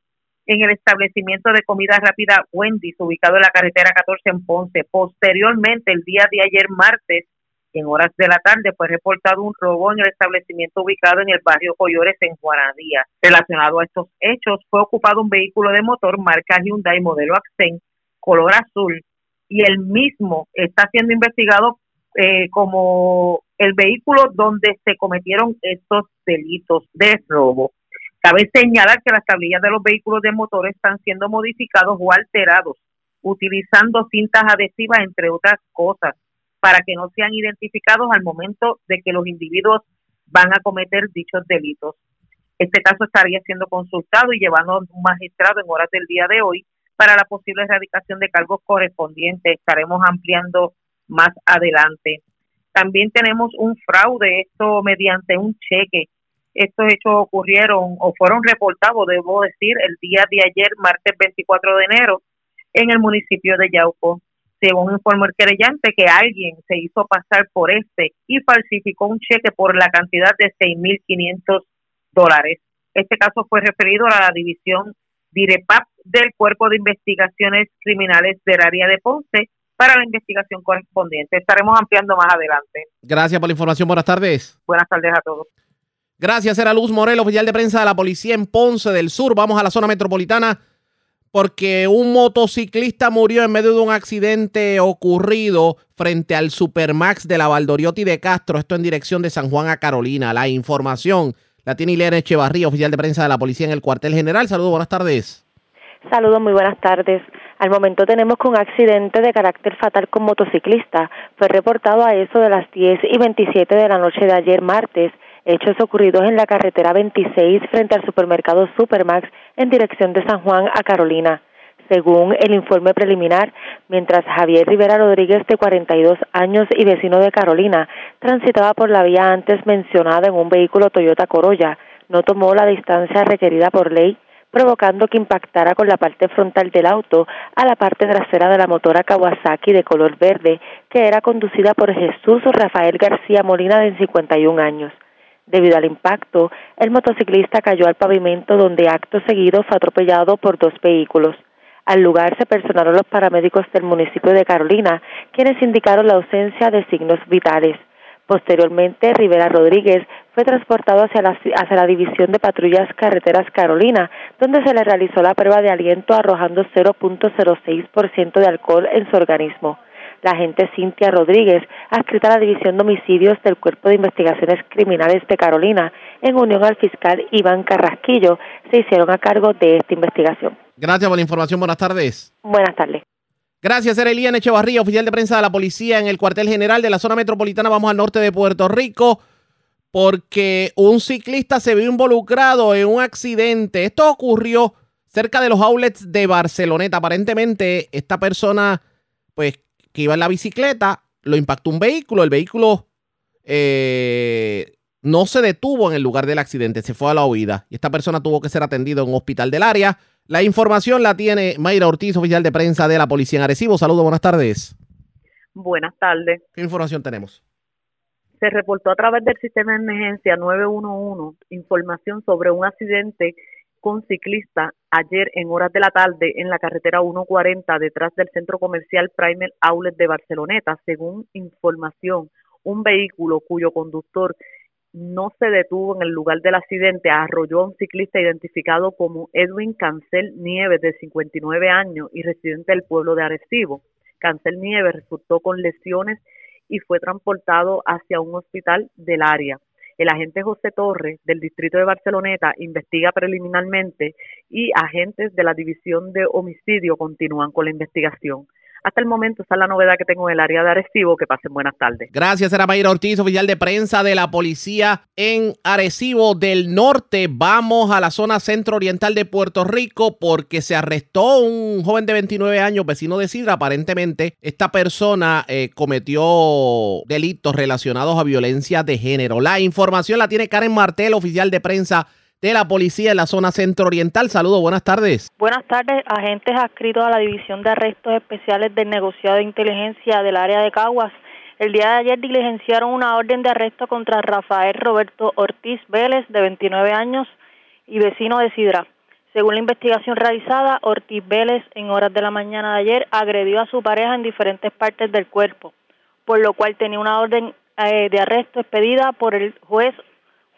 en el establecimiento de comida rápida Wendy's, ubicado en la carretera 14 en Ponce. Posteriormente, el día de ayer martes, en horas de la tarde fue reportado un robo en el establecimiento ubicado en el barrio Coyores en Juanadía. Relacionado a estos hechos, fue ocupado un vehículo de motor marca Hyundai modelo Accent color azul y el mismo está siendo investigado eh, como el vehículo donde se cometieron estos delitos de robo. Cabe señalar que las tablillas de los vehículos de motor están siendo modificados o alterados utilizando cintas adhesivas, entre otras cosas para que no sean identificados al momento de que los individuos van a cometer dichos delitos. Este caso estaría siendo consultado y llevado a un magistrado en horas del día de hoy para la posible erradicación de cargos correspondientes. Estaremos ampliando más adelante. También tenemos un fraude, esto mediante un cheque. Estos hechos ocurrieron o fueron reportados, debo decir, el día de ayer, martes 24 de enero, en el municipio de Yauco según informó el querellante, que alguien se hizo pasar por este y falsificó un cheque por la cantidad de 6.500 dólares. Este caso fue referido a la división DIREPAP del Cuerpo de Investigaciones Criminales del área de Ponce para la investigación correspondiente. Estaremos ampliando más adelante. Gracias por la información. Buenas tardes. Buenas tardes a todos. Gracias, era Luz Morel, oficial de prensa de la policía en Ponce del Sur. Vamos a la zona metropolitana porque un motociclista murió en medio de un accidente ocurrido frente al Supermax de la Valdoriotti de Castro, esto en dirección de San Juan a Carolina. La información la tiene Ileana Echevarría, oficial de prensa de la policía en el cuartel general. Saludos, buenas tardes. Saludos, muy buenas tardes. Al momento tenemos que un accidente de carácter fatal con motociclista fue reportado a eso de las 10 y 27 de la noche de ayer martes hechos ocurridos en la carretera 26 frente al supermercado Supermax en dirección de San Juan a Carolina. Según el informe preliminar, mientras Javier Rivera Rodríguez, de 42 años y vecino de Carolina, transitaba por la vía antes mencionada en un vehículo Toyota Corolla, no tomó la distancia requerida por ley, provocando que impactara con la parte frontal del auto a la parte trasera de la motora Kawasaki de color verde, que era conducida por Jesús Rafael García Molina, de 51 años. Debido al impacto, el motociclista cayó al pavimento donde acto seguido fue atropellado por dos vehículos. Al lugar se personaron los paramédicos del municipio de Carolina, quienes indicaron la ausencia de signos vitales. Posteriormente, Rivera Rodríguez fue transportado hacia la, hacia la División de Patrullas Carreteras Carolina, donde se le realizó la prueba de aliento arrojando 0.06% de alcohol en su organismo. La agente Cintia Rodríguez, adscrita a la División de Homicidios del Cuerpo de Investigaciones Criminales de Carolina, en unión al fiscal Iván Carrasquillo, se hicieron a cargo de esta investigación. Gracias por la información. Buenas tardes. Buenas tardes. Gracias, Erelian Echevarría, oficial de prensa de la policía en el cuartel general de la zona metropolitana. Vamos al norte de Puerto Rico porque un ciclista se vio involucrado en un accidente. Esto ocurrió cerca de los outlets de Barceloneta. Aparentemente, esta persona, pues, que iba en la bicicleta, lo impactó un vehículo, el vehículo eh, no se detuvo en el lugar del accidente, se fue a la huida y esta persona tuvo que ser atendida en un hospital del área. La información la tiene Mayra Ortiz, oficial de prensa de la Policía en Arecibo. Saludos, buenas tardes. Buenas tardes. ¿Qué información tenemos? Se reportó a través del sistema de emergencia 911 información sobre un accidente con ciclista ayer en horas de la tarde en la carretera 140 detrás del centro comercial Primer Outlet de Barceloneta. Según información, un vehículo cuyo conductor no se detuvo en el lugar del accidente arrolló a un ciclista identificado como Edwin Cancel Nieves, de 59 años y residente del pueblo de Arecibo. Cancel Nieves resultó con lesiones y fue transportado hacia un hospital del área. El agente José Torres del distrito de Barceloneta investiga preliminarmente y agentes de la división de homicidio continúan con la investigación. Hasta el momento, esa es la novedad que tengo en el área de Arecibo. Que pasen buenas tardes. Gracias, era Mayra Ortiz, oficial de prensa de la policía en Arecibo del Norte. Vamos a la zona centro-oriental de Puerto Rico porque se arrestó un joven de 29 años, vecino de Sidra. Aparentemente, esta persona eh, cometió delitos relacionados a violencia de género. La información la tiene Karen Martel, oficial de prensa de la policía en la zona centro-oriental. Saludos, buenas tardes. Buenas tardes, agentes adscritos a la División de Arrestos Especiales del Negociado de Inteligencia del área de Caguas. El día de ayer diligenciaron una orden de arresto contra Rafael Roberto Ortiz Vélez, de 29 años y vecino de Sidra. Según la investigación realizada, Ortiz Vélez en horas de la mañana de ayer agredió a su pareja en diferentes partes del cuerpo, por lo cual tenía una orden eh, de arresto expedida por el juez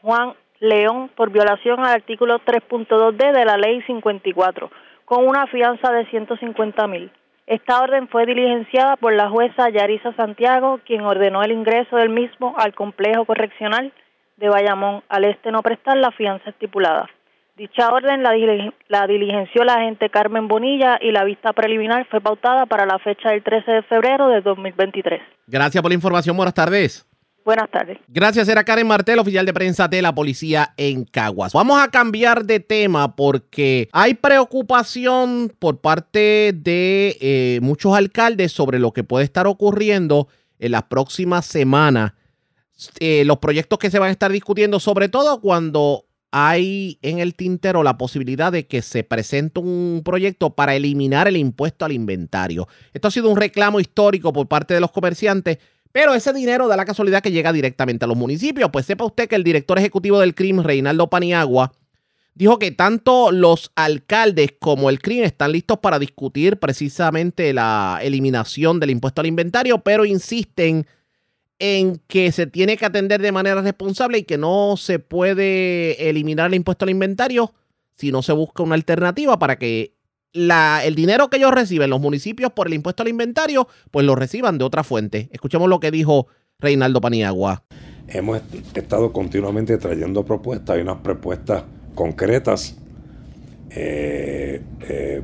Juan León por violación al artículo 3.2d de la Ley 54, con una fianza de 150 mil. Esta orden fue diligenciada por la jueza Yarisa Santiago, quien ordenó el ingreso del mismo al complejo correccional de Bayamón, al este no prestar la fianza estipulada. Dicha orden la, la diligenció la agente Carmen Bonilla y la vista preliminar fue pautada para la fecha del 13 de febrero de 2023. Gracias por la información. Buenas tardes. Buenas tardes. Gracias, era Karen Martel, oficial de prensa de la policía en Caguas. Vamos a cambiar de tema porque hay preocupación por parte de eh, muchos alcaldes sobre lo que puede estar ocurriendo en las próximas semanas. Eh, los proyectos que se van a estar discutiendo, sobre todo cuando hay en el tintero la posibilidad de que se presente un proyecto para eliminar el impuesto al inventario. Esto ha sido un reclamo histórico por parte de los comerciantes pero ese dinero da la casualidad que llega directamente a los municipios. Pues sepa usted que el director ejecutivo del CRIM, Reinaldo Paniagua, dijo que tanto los alcaldes como el CRIM están listos para discutir precisamente la eliminación del impuesto al inventario, pero insisten en que se tiene que atender de manera responsable y que no se puede eliminar el impuesto al inventario si no se busca una alternativa para que el dinero que ellos reciben los municipios por el impuesto al inventario, pues lo reciban de otra fuente. Escuchemos lo que dijo Reinaldo Paniagua. Hemos estado continuamente trayendo propuestas, hay unas propuestas concretas eh, eh,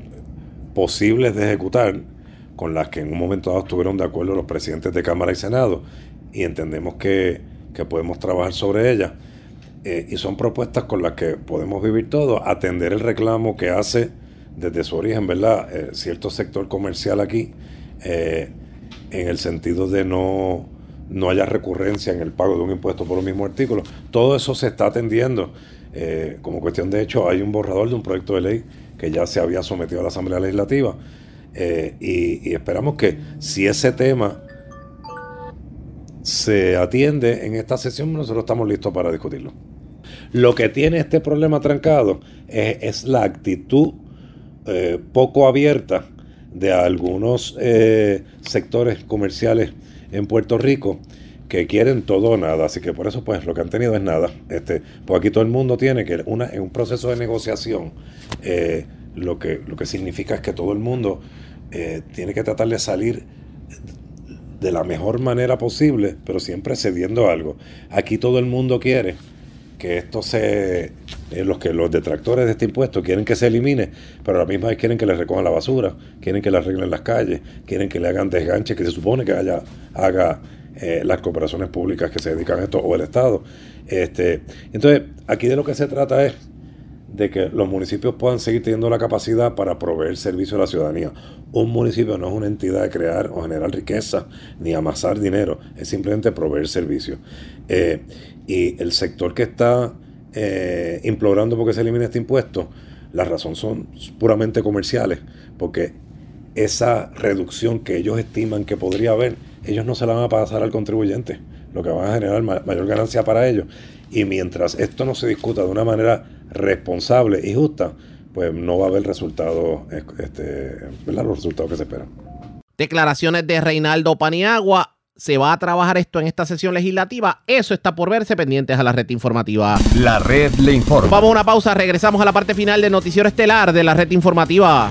posibles de ejecutar con las que en un momento dado estuvieron de acuerdo los presidentes de Cámara y Senado y entendemos que, podemos trabajar sobre ellas. Eh, y son propuestas con las que podemos vivir todos, atender el reclamo que hace desde su origen, ¿verdad? Eh, cierto sector comercial aquí, eh, en el sentido de no, no haya recurrencia en el pago de un impuesto por un mismo artículo. Todo eso se está atendiendo. Eh, como cuestión de hecho, hay un borrador de un proyecto de ley que ya se había sometido a la Asamblea Legislativa y, esperamos que si ese tema se atiende en esta sesión, nosotros estamos listos para discutirlo. Lo que tiene este problema trancado es la actitud eh, poco abierta de algunos eh, sectores comerciales en Puerto Rico que quieren todo o nada, así que por eso pues lo que han tenido es nada. Este, pues aquí todo el mundo tiene que una, en un proceso de negociación, eh, lo, que, lo que significa es que todo el mundo tiene que tratar de salir de la mejor manera posible, pero siempre cediendo algo. Aquí todo el mundo quiere que esto se. Eh, los que los detractores de este impuesto quieren que se elimine, pero a la misma vez quieren que le recojan la basura, quieren que le arreglen las calles, quieren que le hagan desganche que se supone que haya, haga eh, las cooperaciones públicas que se dedican a esto o el Estado. Este, entonces, aquí de lo que se trata es de que los municipios puedan seguir teniendo la capacidad para proveer servicio a la ciudadanía. Un municipio no es una entidad de crear o generar riqueza ni amasar dinero, es simplemente proveer servicio. Eh, y el sector que está eh, implorando porque se elimine este impuesto, la razón son puramente comerciales, porque esa reducción que ellos estiman que podría haber, ellos no se la van a pasar al contribuyente, lo que va a generar mayor ganancia para ellos. Y mientras esto no se discuta de una manera responsable y justa, pues no va a haber resultados, este, los resultados que se esperan. Declaraciones de Reinaldo Paniagua, se va a trabajar esto en esta sesión legislativa. Eso está por verse pendientes a la red informativa. La red le informa. Vamos a una pausa, regresamos a la parte final del noticiero estelar de la red informativa.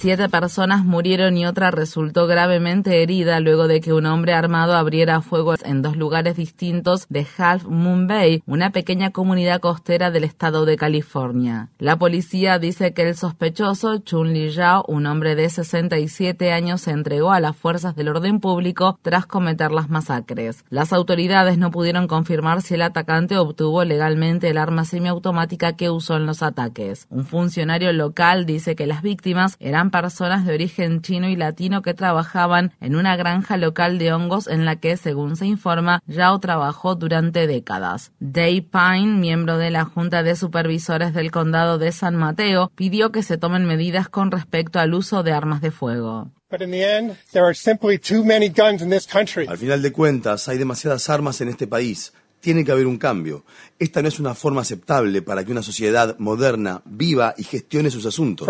Siete personas murieron y otra resultó gravemente herida luego de que un hombre armado abriera fuego en dos lugares distintos de Half Moon Bay, una pequeña comunidad costera del estado de California. La policía dice que el sospechoso, Chun Li Yao, un hombre de 67 años, se entregó a las fuerzas del orden público tras cometer las masacres. Las autoridades no pudieron confirmar si el atacante obtuvo legalmente el arma semiautomática que usó en los ataques. Un funcionario local dice que las víctimas eran personas de origen chino y latino que trabajaban en una granja local de hongos en la que, según se informa, Yao trabajó durante décadas. Dave Pine, miembro de la Junta de Supervisores del Condado de San Mateo, pidió que se tomen medidas con respecto al uso de armas de fuego. Al final de cuentas, hay demasiadas armas en este país. Tiene que haber un cambio. Esta no es una forma aceptable para que una sociedad moderna viva y gestione sus asuntos.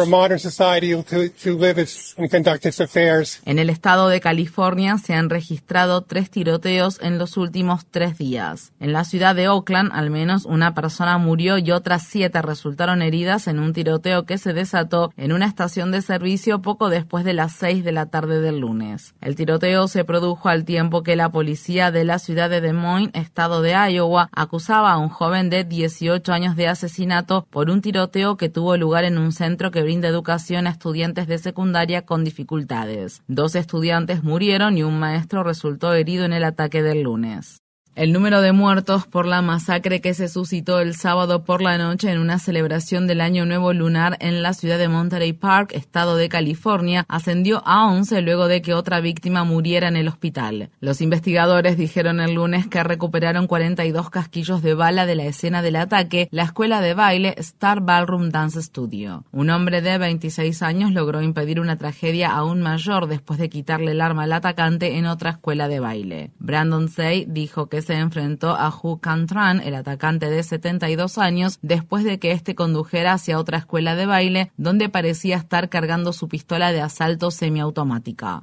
En el estado de California se han registrado tres tiroteos en los últimos tres días. En la ciudad de Oakland, al menos una persona murió y otras siete resultaron heridas en un tiroteo que se desató en una estación de servicio poco después de las seis de la tarde del lunes. El tiroteo se produjo al tiempo que la policía de la ciudad de Des Moines, estado de Iowa, acusaba a un joven de 18 años de asesinato por un tiroteo que tuvo lugar en un centro que brinda educación a estudiantes de secundaria con dificultades. Dos estudiantes murieron y un maestro resultó herido en el ataque del lunes. El número de muertos por la masacre que se suscitó el sábado por la noche en una celebración del Año Nuevo Lunar en la ciudad de Monterey Park, estado de California, ascendió a 11 luego de que otra víctima muriera en el hospital. Los investigadores dijeron el lunes que recuperaron 42 casquillos de bala de la escena del ataque, la escuela de baile Star Ballroom Dance Studio. Un hombre de 26 años logró impedir una tragedia aún mayor después de quitarle el arma al atacante en otra escuela de baile. Brandon Say dijo que se enfrentó a Hu Tran, el atacante de 72 años, después de que éste condujera hacia otra escuela de baile donde parecía estar cargando su pistola de asalto semiautomática.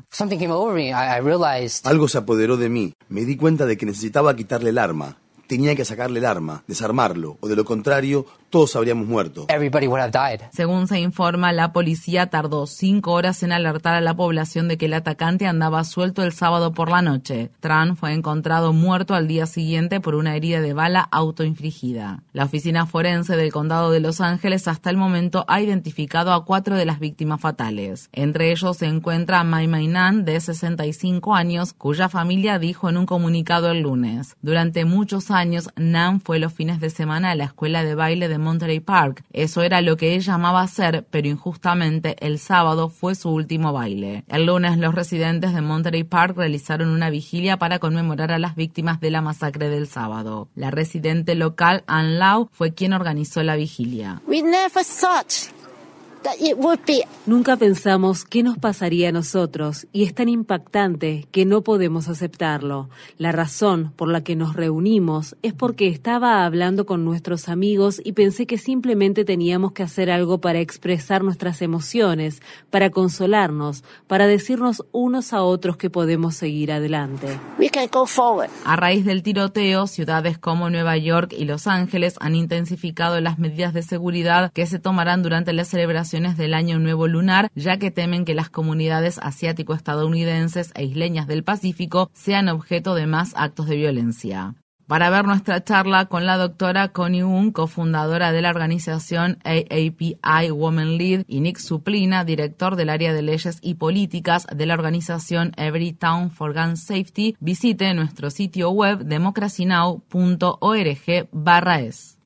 Algo se apoderó de mí. Me di cuenta de que necesitaba quitarle el arma tenía que sacarle el arma, desarmarlo, o de lo contrario, todos habríamos muerto. Según se informa, la policía tardó cinco horas en alertar a la población de que el atacante andaba suelto el sábado por la noche. Tran fue encontrado muerto al día siguiente por una herida de bala autoinfligida. La oficina forense del condado de Los Ángeles hasta el momento ha identificado a cuatro de las víctimas fatales. Entre ellos se encuentra Mai Mainan, de 65 años, cuya familia dijo en un comunicado el lunes. Durante muchos años, Nan fue los fines de semana a la escuela de baile de Monterey Park. Eso era lo que ella amaba hacer, pero injustamente el sábado fue su último baile. El lunes los residentes de Monterey Park realizaron una vigilia para conmemorar a las víctimas de la masacre del sábado. La residente local, Ann Lau, fue quien organizó la vigilia. Nunca pensamos qué nos pasaría a nosotros y es tan impactante que no podemos aceptarlo. La razón por la que nos reunimos es porque estaba hablando con nuestros amigos y pensé que simplemente teníamos que hacer algo para expresar nuestras emociones, para consolarnos, para decirnos unos a otros que podemos seguir adelante. A raíz del tiroteo, ciudades como Nueva York y Los Ángeles han intensificado las medidas de seguridad que se tomarán durante la celebración del Año Nuevo Lunar, ya que temen que las comunidades asiático-estadounidenses e isleñas del Pacífico sean objeto de más actos de violencia. Para ver nuestra charla con la doctora Connie Un, cofundadora de la organización AAPI Women Lead, y Nick Suplina, director del área de leyes y políticas de la organización Every Town for Gun Safety, visite nuestro sitio web democracynow.org/es.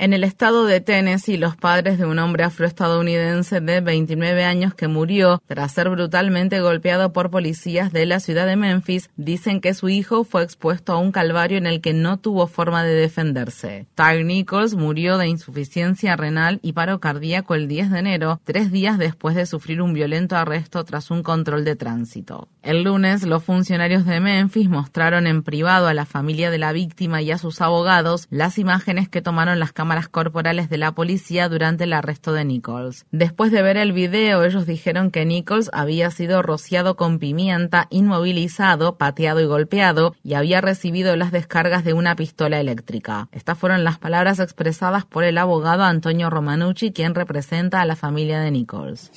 En el estado de Tennessee, los padres de un hombre afroestadounidense de 29 años que murió tras ser brutalmente golpeado por policías de la ciudad de Memphis dicen que su hijo fue expuesto a un calvario en el que no tuvo forma de defenderse. Tyre Nichols murió de insuficiencia renal y paro cardíaco el 10 de enero, tres días después de sufrir un violento arresto tras un control de tránsito. El lunes, los funcionarios de Memphis mostraron en privado a la familia de la víctima y a sus abogados las imágenes que tomaron las cámaras cámaras corporales de la policía durante el arresto de Nichols. Después de ver el video, ellos dijeron que Nichols había sido rociado con pimienta, inmovilizado, pateado y golpeado y había recibido las descargas de una pistola eléctrica. Estas fueron las palabras expresadas por el abogado Antonio Romanucci, quien representa a la familia de Nichols.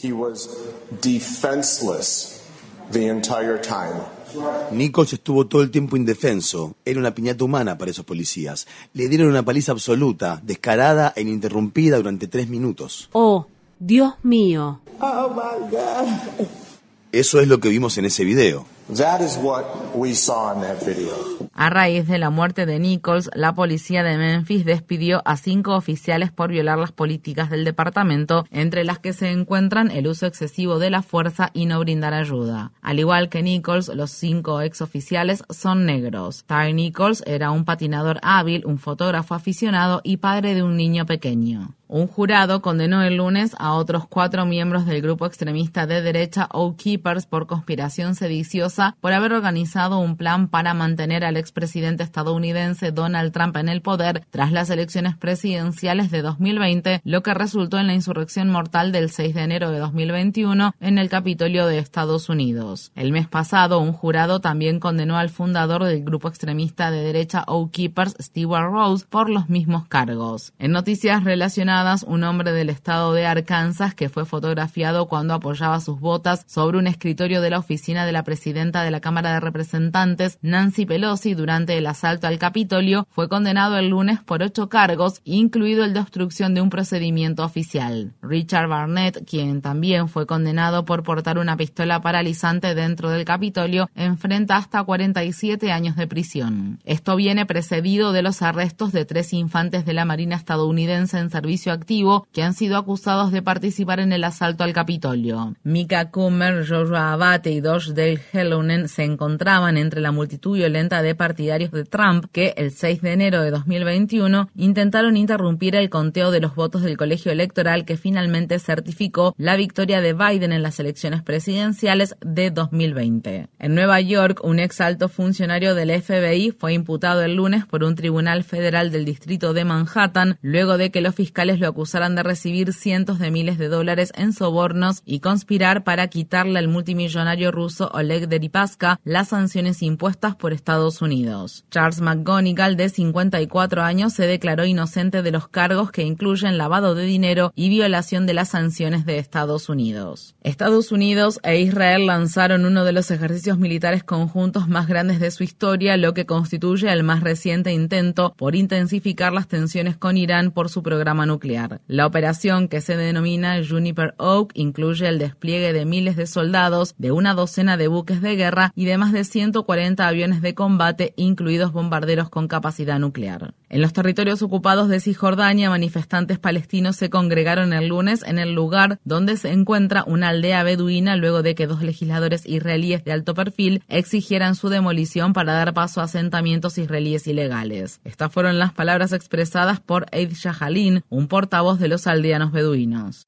Nichols estuvo todo el tiempo indefenso. Era una piñata humana para esos policías. Le dieron una paliza absoluta, descarada e ininterrumpida durante tres minutos. Oh, Dios mío. Oh, Eso es lo que vimos en ese video. A raíz de la muerte de Nichols, la policía de Memphis despidió a cinco oficiales por violar las políticas del departamento, entre las que se encuentran el uso excesivo de la fuerza y no brindar ayuda. Al igual que Nichols, los cinco exoficiales son negros. Ty Nichols era un patinador hábil, un fotógrafo aficionado y padre de un niño pequeño. Un jurado condenó el lunes a otros cuatro miembros del grupo extremista de derecha Oath Keepers por conspiración sediciosa por haber organizado un plan para mantener al expresidente estadounidense Donald Trump en el poder tras las elecciones presidenciales de 2020, lo que resultó en la insurrección mortal del 6 de enero de 2021 en el Capitolio de Estados Unidos. El mes pasado, un jurado también condenó al fundador del grupo extremista de derecha Oath Keepers, Stewart Rose, por los mismos cargos. En noticias relacionadas un hombre del estado de Arkansas que fue fotografiado cuando apoyaba sus botas sobre un escritorio de la oficina de la presidenta de la Cámara de Representantes, Nancy Pelosi, durante el asalto al Capitolio, fue condenado el lunes por ocho cargos, incluido el de obstrucción de un procedimiento oficial. Richard Barnett, quien también fue condenado por portar una pistola paralizante dentro del Capitolio, enfrenta hasta 47 años de prisión. Esto viene precedido de los arrestos de tres infantes de la Marina estadounidense en servicio activo que han sido acusados de participar en el asalto al Capitolio. Mika Kummer, Joshua Abate y Dosh Dale Hellonen se encontraban entre la multitud violenta de partidarios de Trump que el 6 de enero de 2021 intentaron interrumpir el conteo de los votos del colegio electoral que finalmente certificó la victoria de Biden en las elecciones presidenciales de 2020. En Nueva York, un ex alto funcionario del FBI fue imputado el lunes por un tribunal federal del distrito de Manhattan luego de que los fiscales lo acusaran de recibir cientos de miles de dólares en sobornos y conspirar para quitarle al multimillonario ruso Oleg Deripaska las sanciones impuestas por Estados Unidos. Charles McGonigal, de 54 años, se declaró inocente de los cargos que incluyen lavado de dinero y violación de las sanciones de Estados Unidos. Estados Unidos e Israel lanzaron uno de los ejercicios militares conjuntos más grandes de su historia, lo que constituye el más reciente intento por intensificar las tensiones con Irán por su programa nuclear. La operación, que se denomina Juniper Oak, incluye el despliegue de miles de soldados, de una docena de buques de guerra y de más de 140 aviones de combate, incluidos bombarderos con capacidad nuclear. En los territorios ocupados de Cisjordania, manifestantes palestinos se congregaron el lunes en el lugar donde se encuentra una aldea beduina luego de que dos legisladores israelíes de alto perfil exigieran su demolición para dar paso a asentamientos israelíes ilegales. Estas fueron las palabras expresadas por Eid Shahalin, un portavoz de los aldeanos beduinos.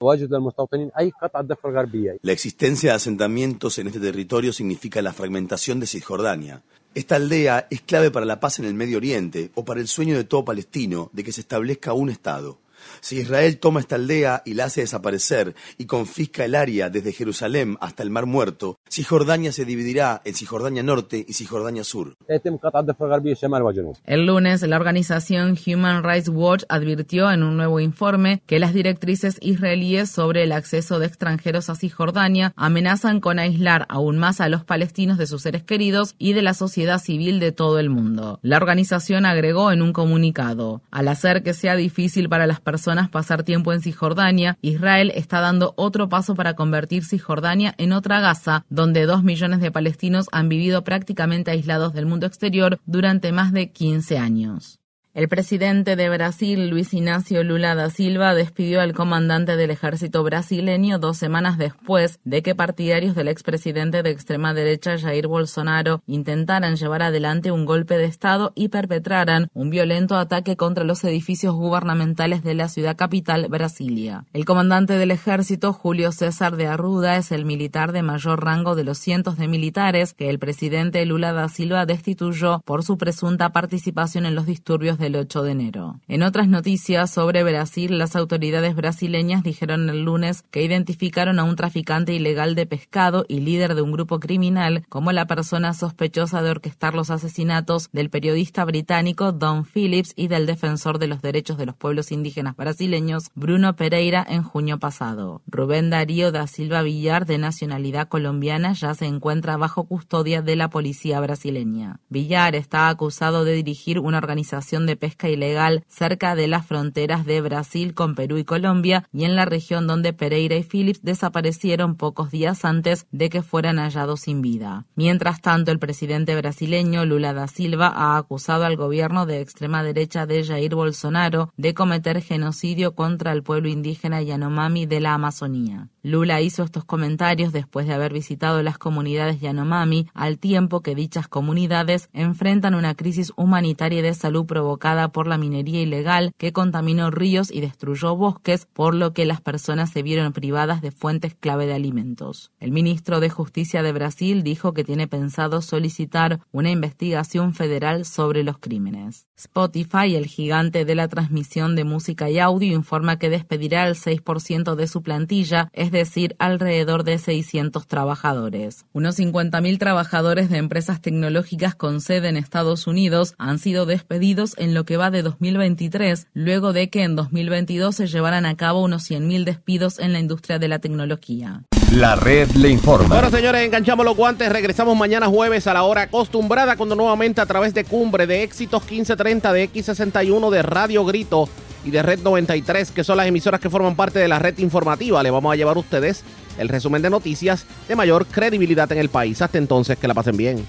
La existencia de asentamientos en este territorio significa la fragmentación de Cisjordania. Esta aldea es clave para la paz en el Medio Oriente o para el sueño de todo palestino de que se establezca un Estado. Si Israel toma esta aldea y la hace desaparecer y confisca el área desde Jerusalén hasta el Mar Muerto, Cisjordania se dividirá en Cisjordania Norte y Cisjordania Sur. El lunes, la organización Human Rights Watch advirtió en un nuevo informe que las directrices israelíes sobre el acceso de extranjeros a Cisjordania amenazan con aislar aún más a los palestinos de sus seres queridos y de la sociedad civil de todo el mundo. La organización agregó en un comunicado, al hacer que sea difícil para las personas pasar tiempo en Cisjordania, Israel está dando otro paso para convertir Cisjordania en otra Gaza, donde dos millones de palestinos han vivido prácticamente aislados del mundo exterior durante más de 15 años. El presidente de Brasil, Luis Ignacio Lula da Silva, despidió al comandante del ejército brasileño dos semanas después de que partidarios del expresidente de extrema derecha Jair Bolsonaro intentaran llevar adelante un golpe de Estado y perpetraran un violento ataque contra los edificios gubernamentales de la ciudad capital, Brasilia. El comandante del ejército, Julio César de Arruda, es el militar de mayor rango de los cientos de militares que el presidente Lula da Silva destituyó por su presunta participación en los disturbios el 8 de enero. En otras noticias sobre Brasil, las autoridades brasileñas dijeron el lunes que identificaron a un traficante ilegal de pescado y líder de un grupo criminal como la persona sospechosa de orquestar los asesinatos del periodista británico Don Phillips y del defensor de los derechos de los pueblos indígenas brasileños Bruno Pereira en junio pasado. Rubén Darío da Silva Villar, de nacionalidad colombiana, ya se encuentra bajo custodia de la policía brasileña. Villar está acusado de dirigir una organización de pesca ilegal cerca de las fronteras de Brasil con Perú y Colombia y en la región donde Pereira y Phillips desaparecieron pocos días antes de que fueran hallados sin vida. Mientras tanto, el presidente brasileño Lula da Silva ha acusado al gobierno de extrema derecha de Jair Bolsonaro de cometer genocidio contra el pueblo indígena Yanomami de la Amazonía. Lula hizo estos comentarios después de haber visitado las comunidades Yanomami, al tiempo que dichas comunidades enfrentan una crisis humanitaria de salud provocada por la minería ilegal que contaminó ríos y destruyó bosques, por lo que las personas se vieron privadas de fuentes clave de alimentos. El ministro de Justicia de Brasil dijo que tiene pensado solicitar una investigación federal sobre los crímenes. Spotify, el gigante de la transmisión de música y audio, informa que despedirá el 6% de su plantilla, es decir, alrededor de 600 trabajadores. Unos 50.000 trabajadores de empresas tecnológicas con sede en Estados Unidos han sido despedidos en lo que va de 2023, luego de que en 2022 se llevaran a cabo unos 100.000 despidos en la industria de la tecnología. La red le informa. Bueno, señores, enganchamos los guantes. Regresamos mañana jueves a la hora acostumbrada, cuando nuevamente a través de Cumbre, de Éxitos 1530, de X61, de Radio Grito y de Red 93, que son las emisoras que forman parte de la red informativa. Le vamos a llevar a ustedes el resumen de noticias de mayor credibilidad en el país. Hasta entonces, que la pasen bien.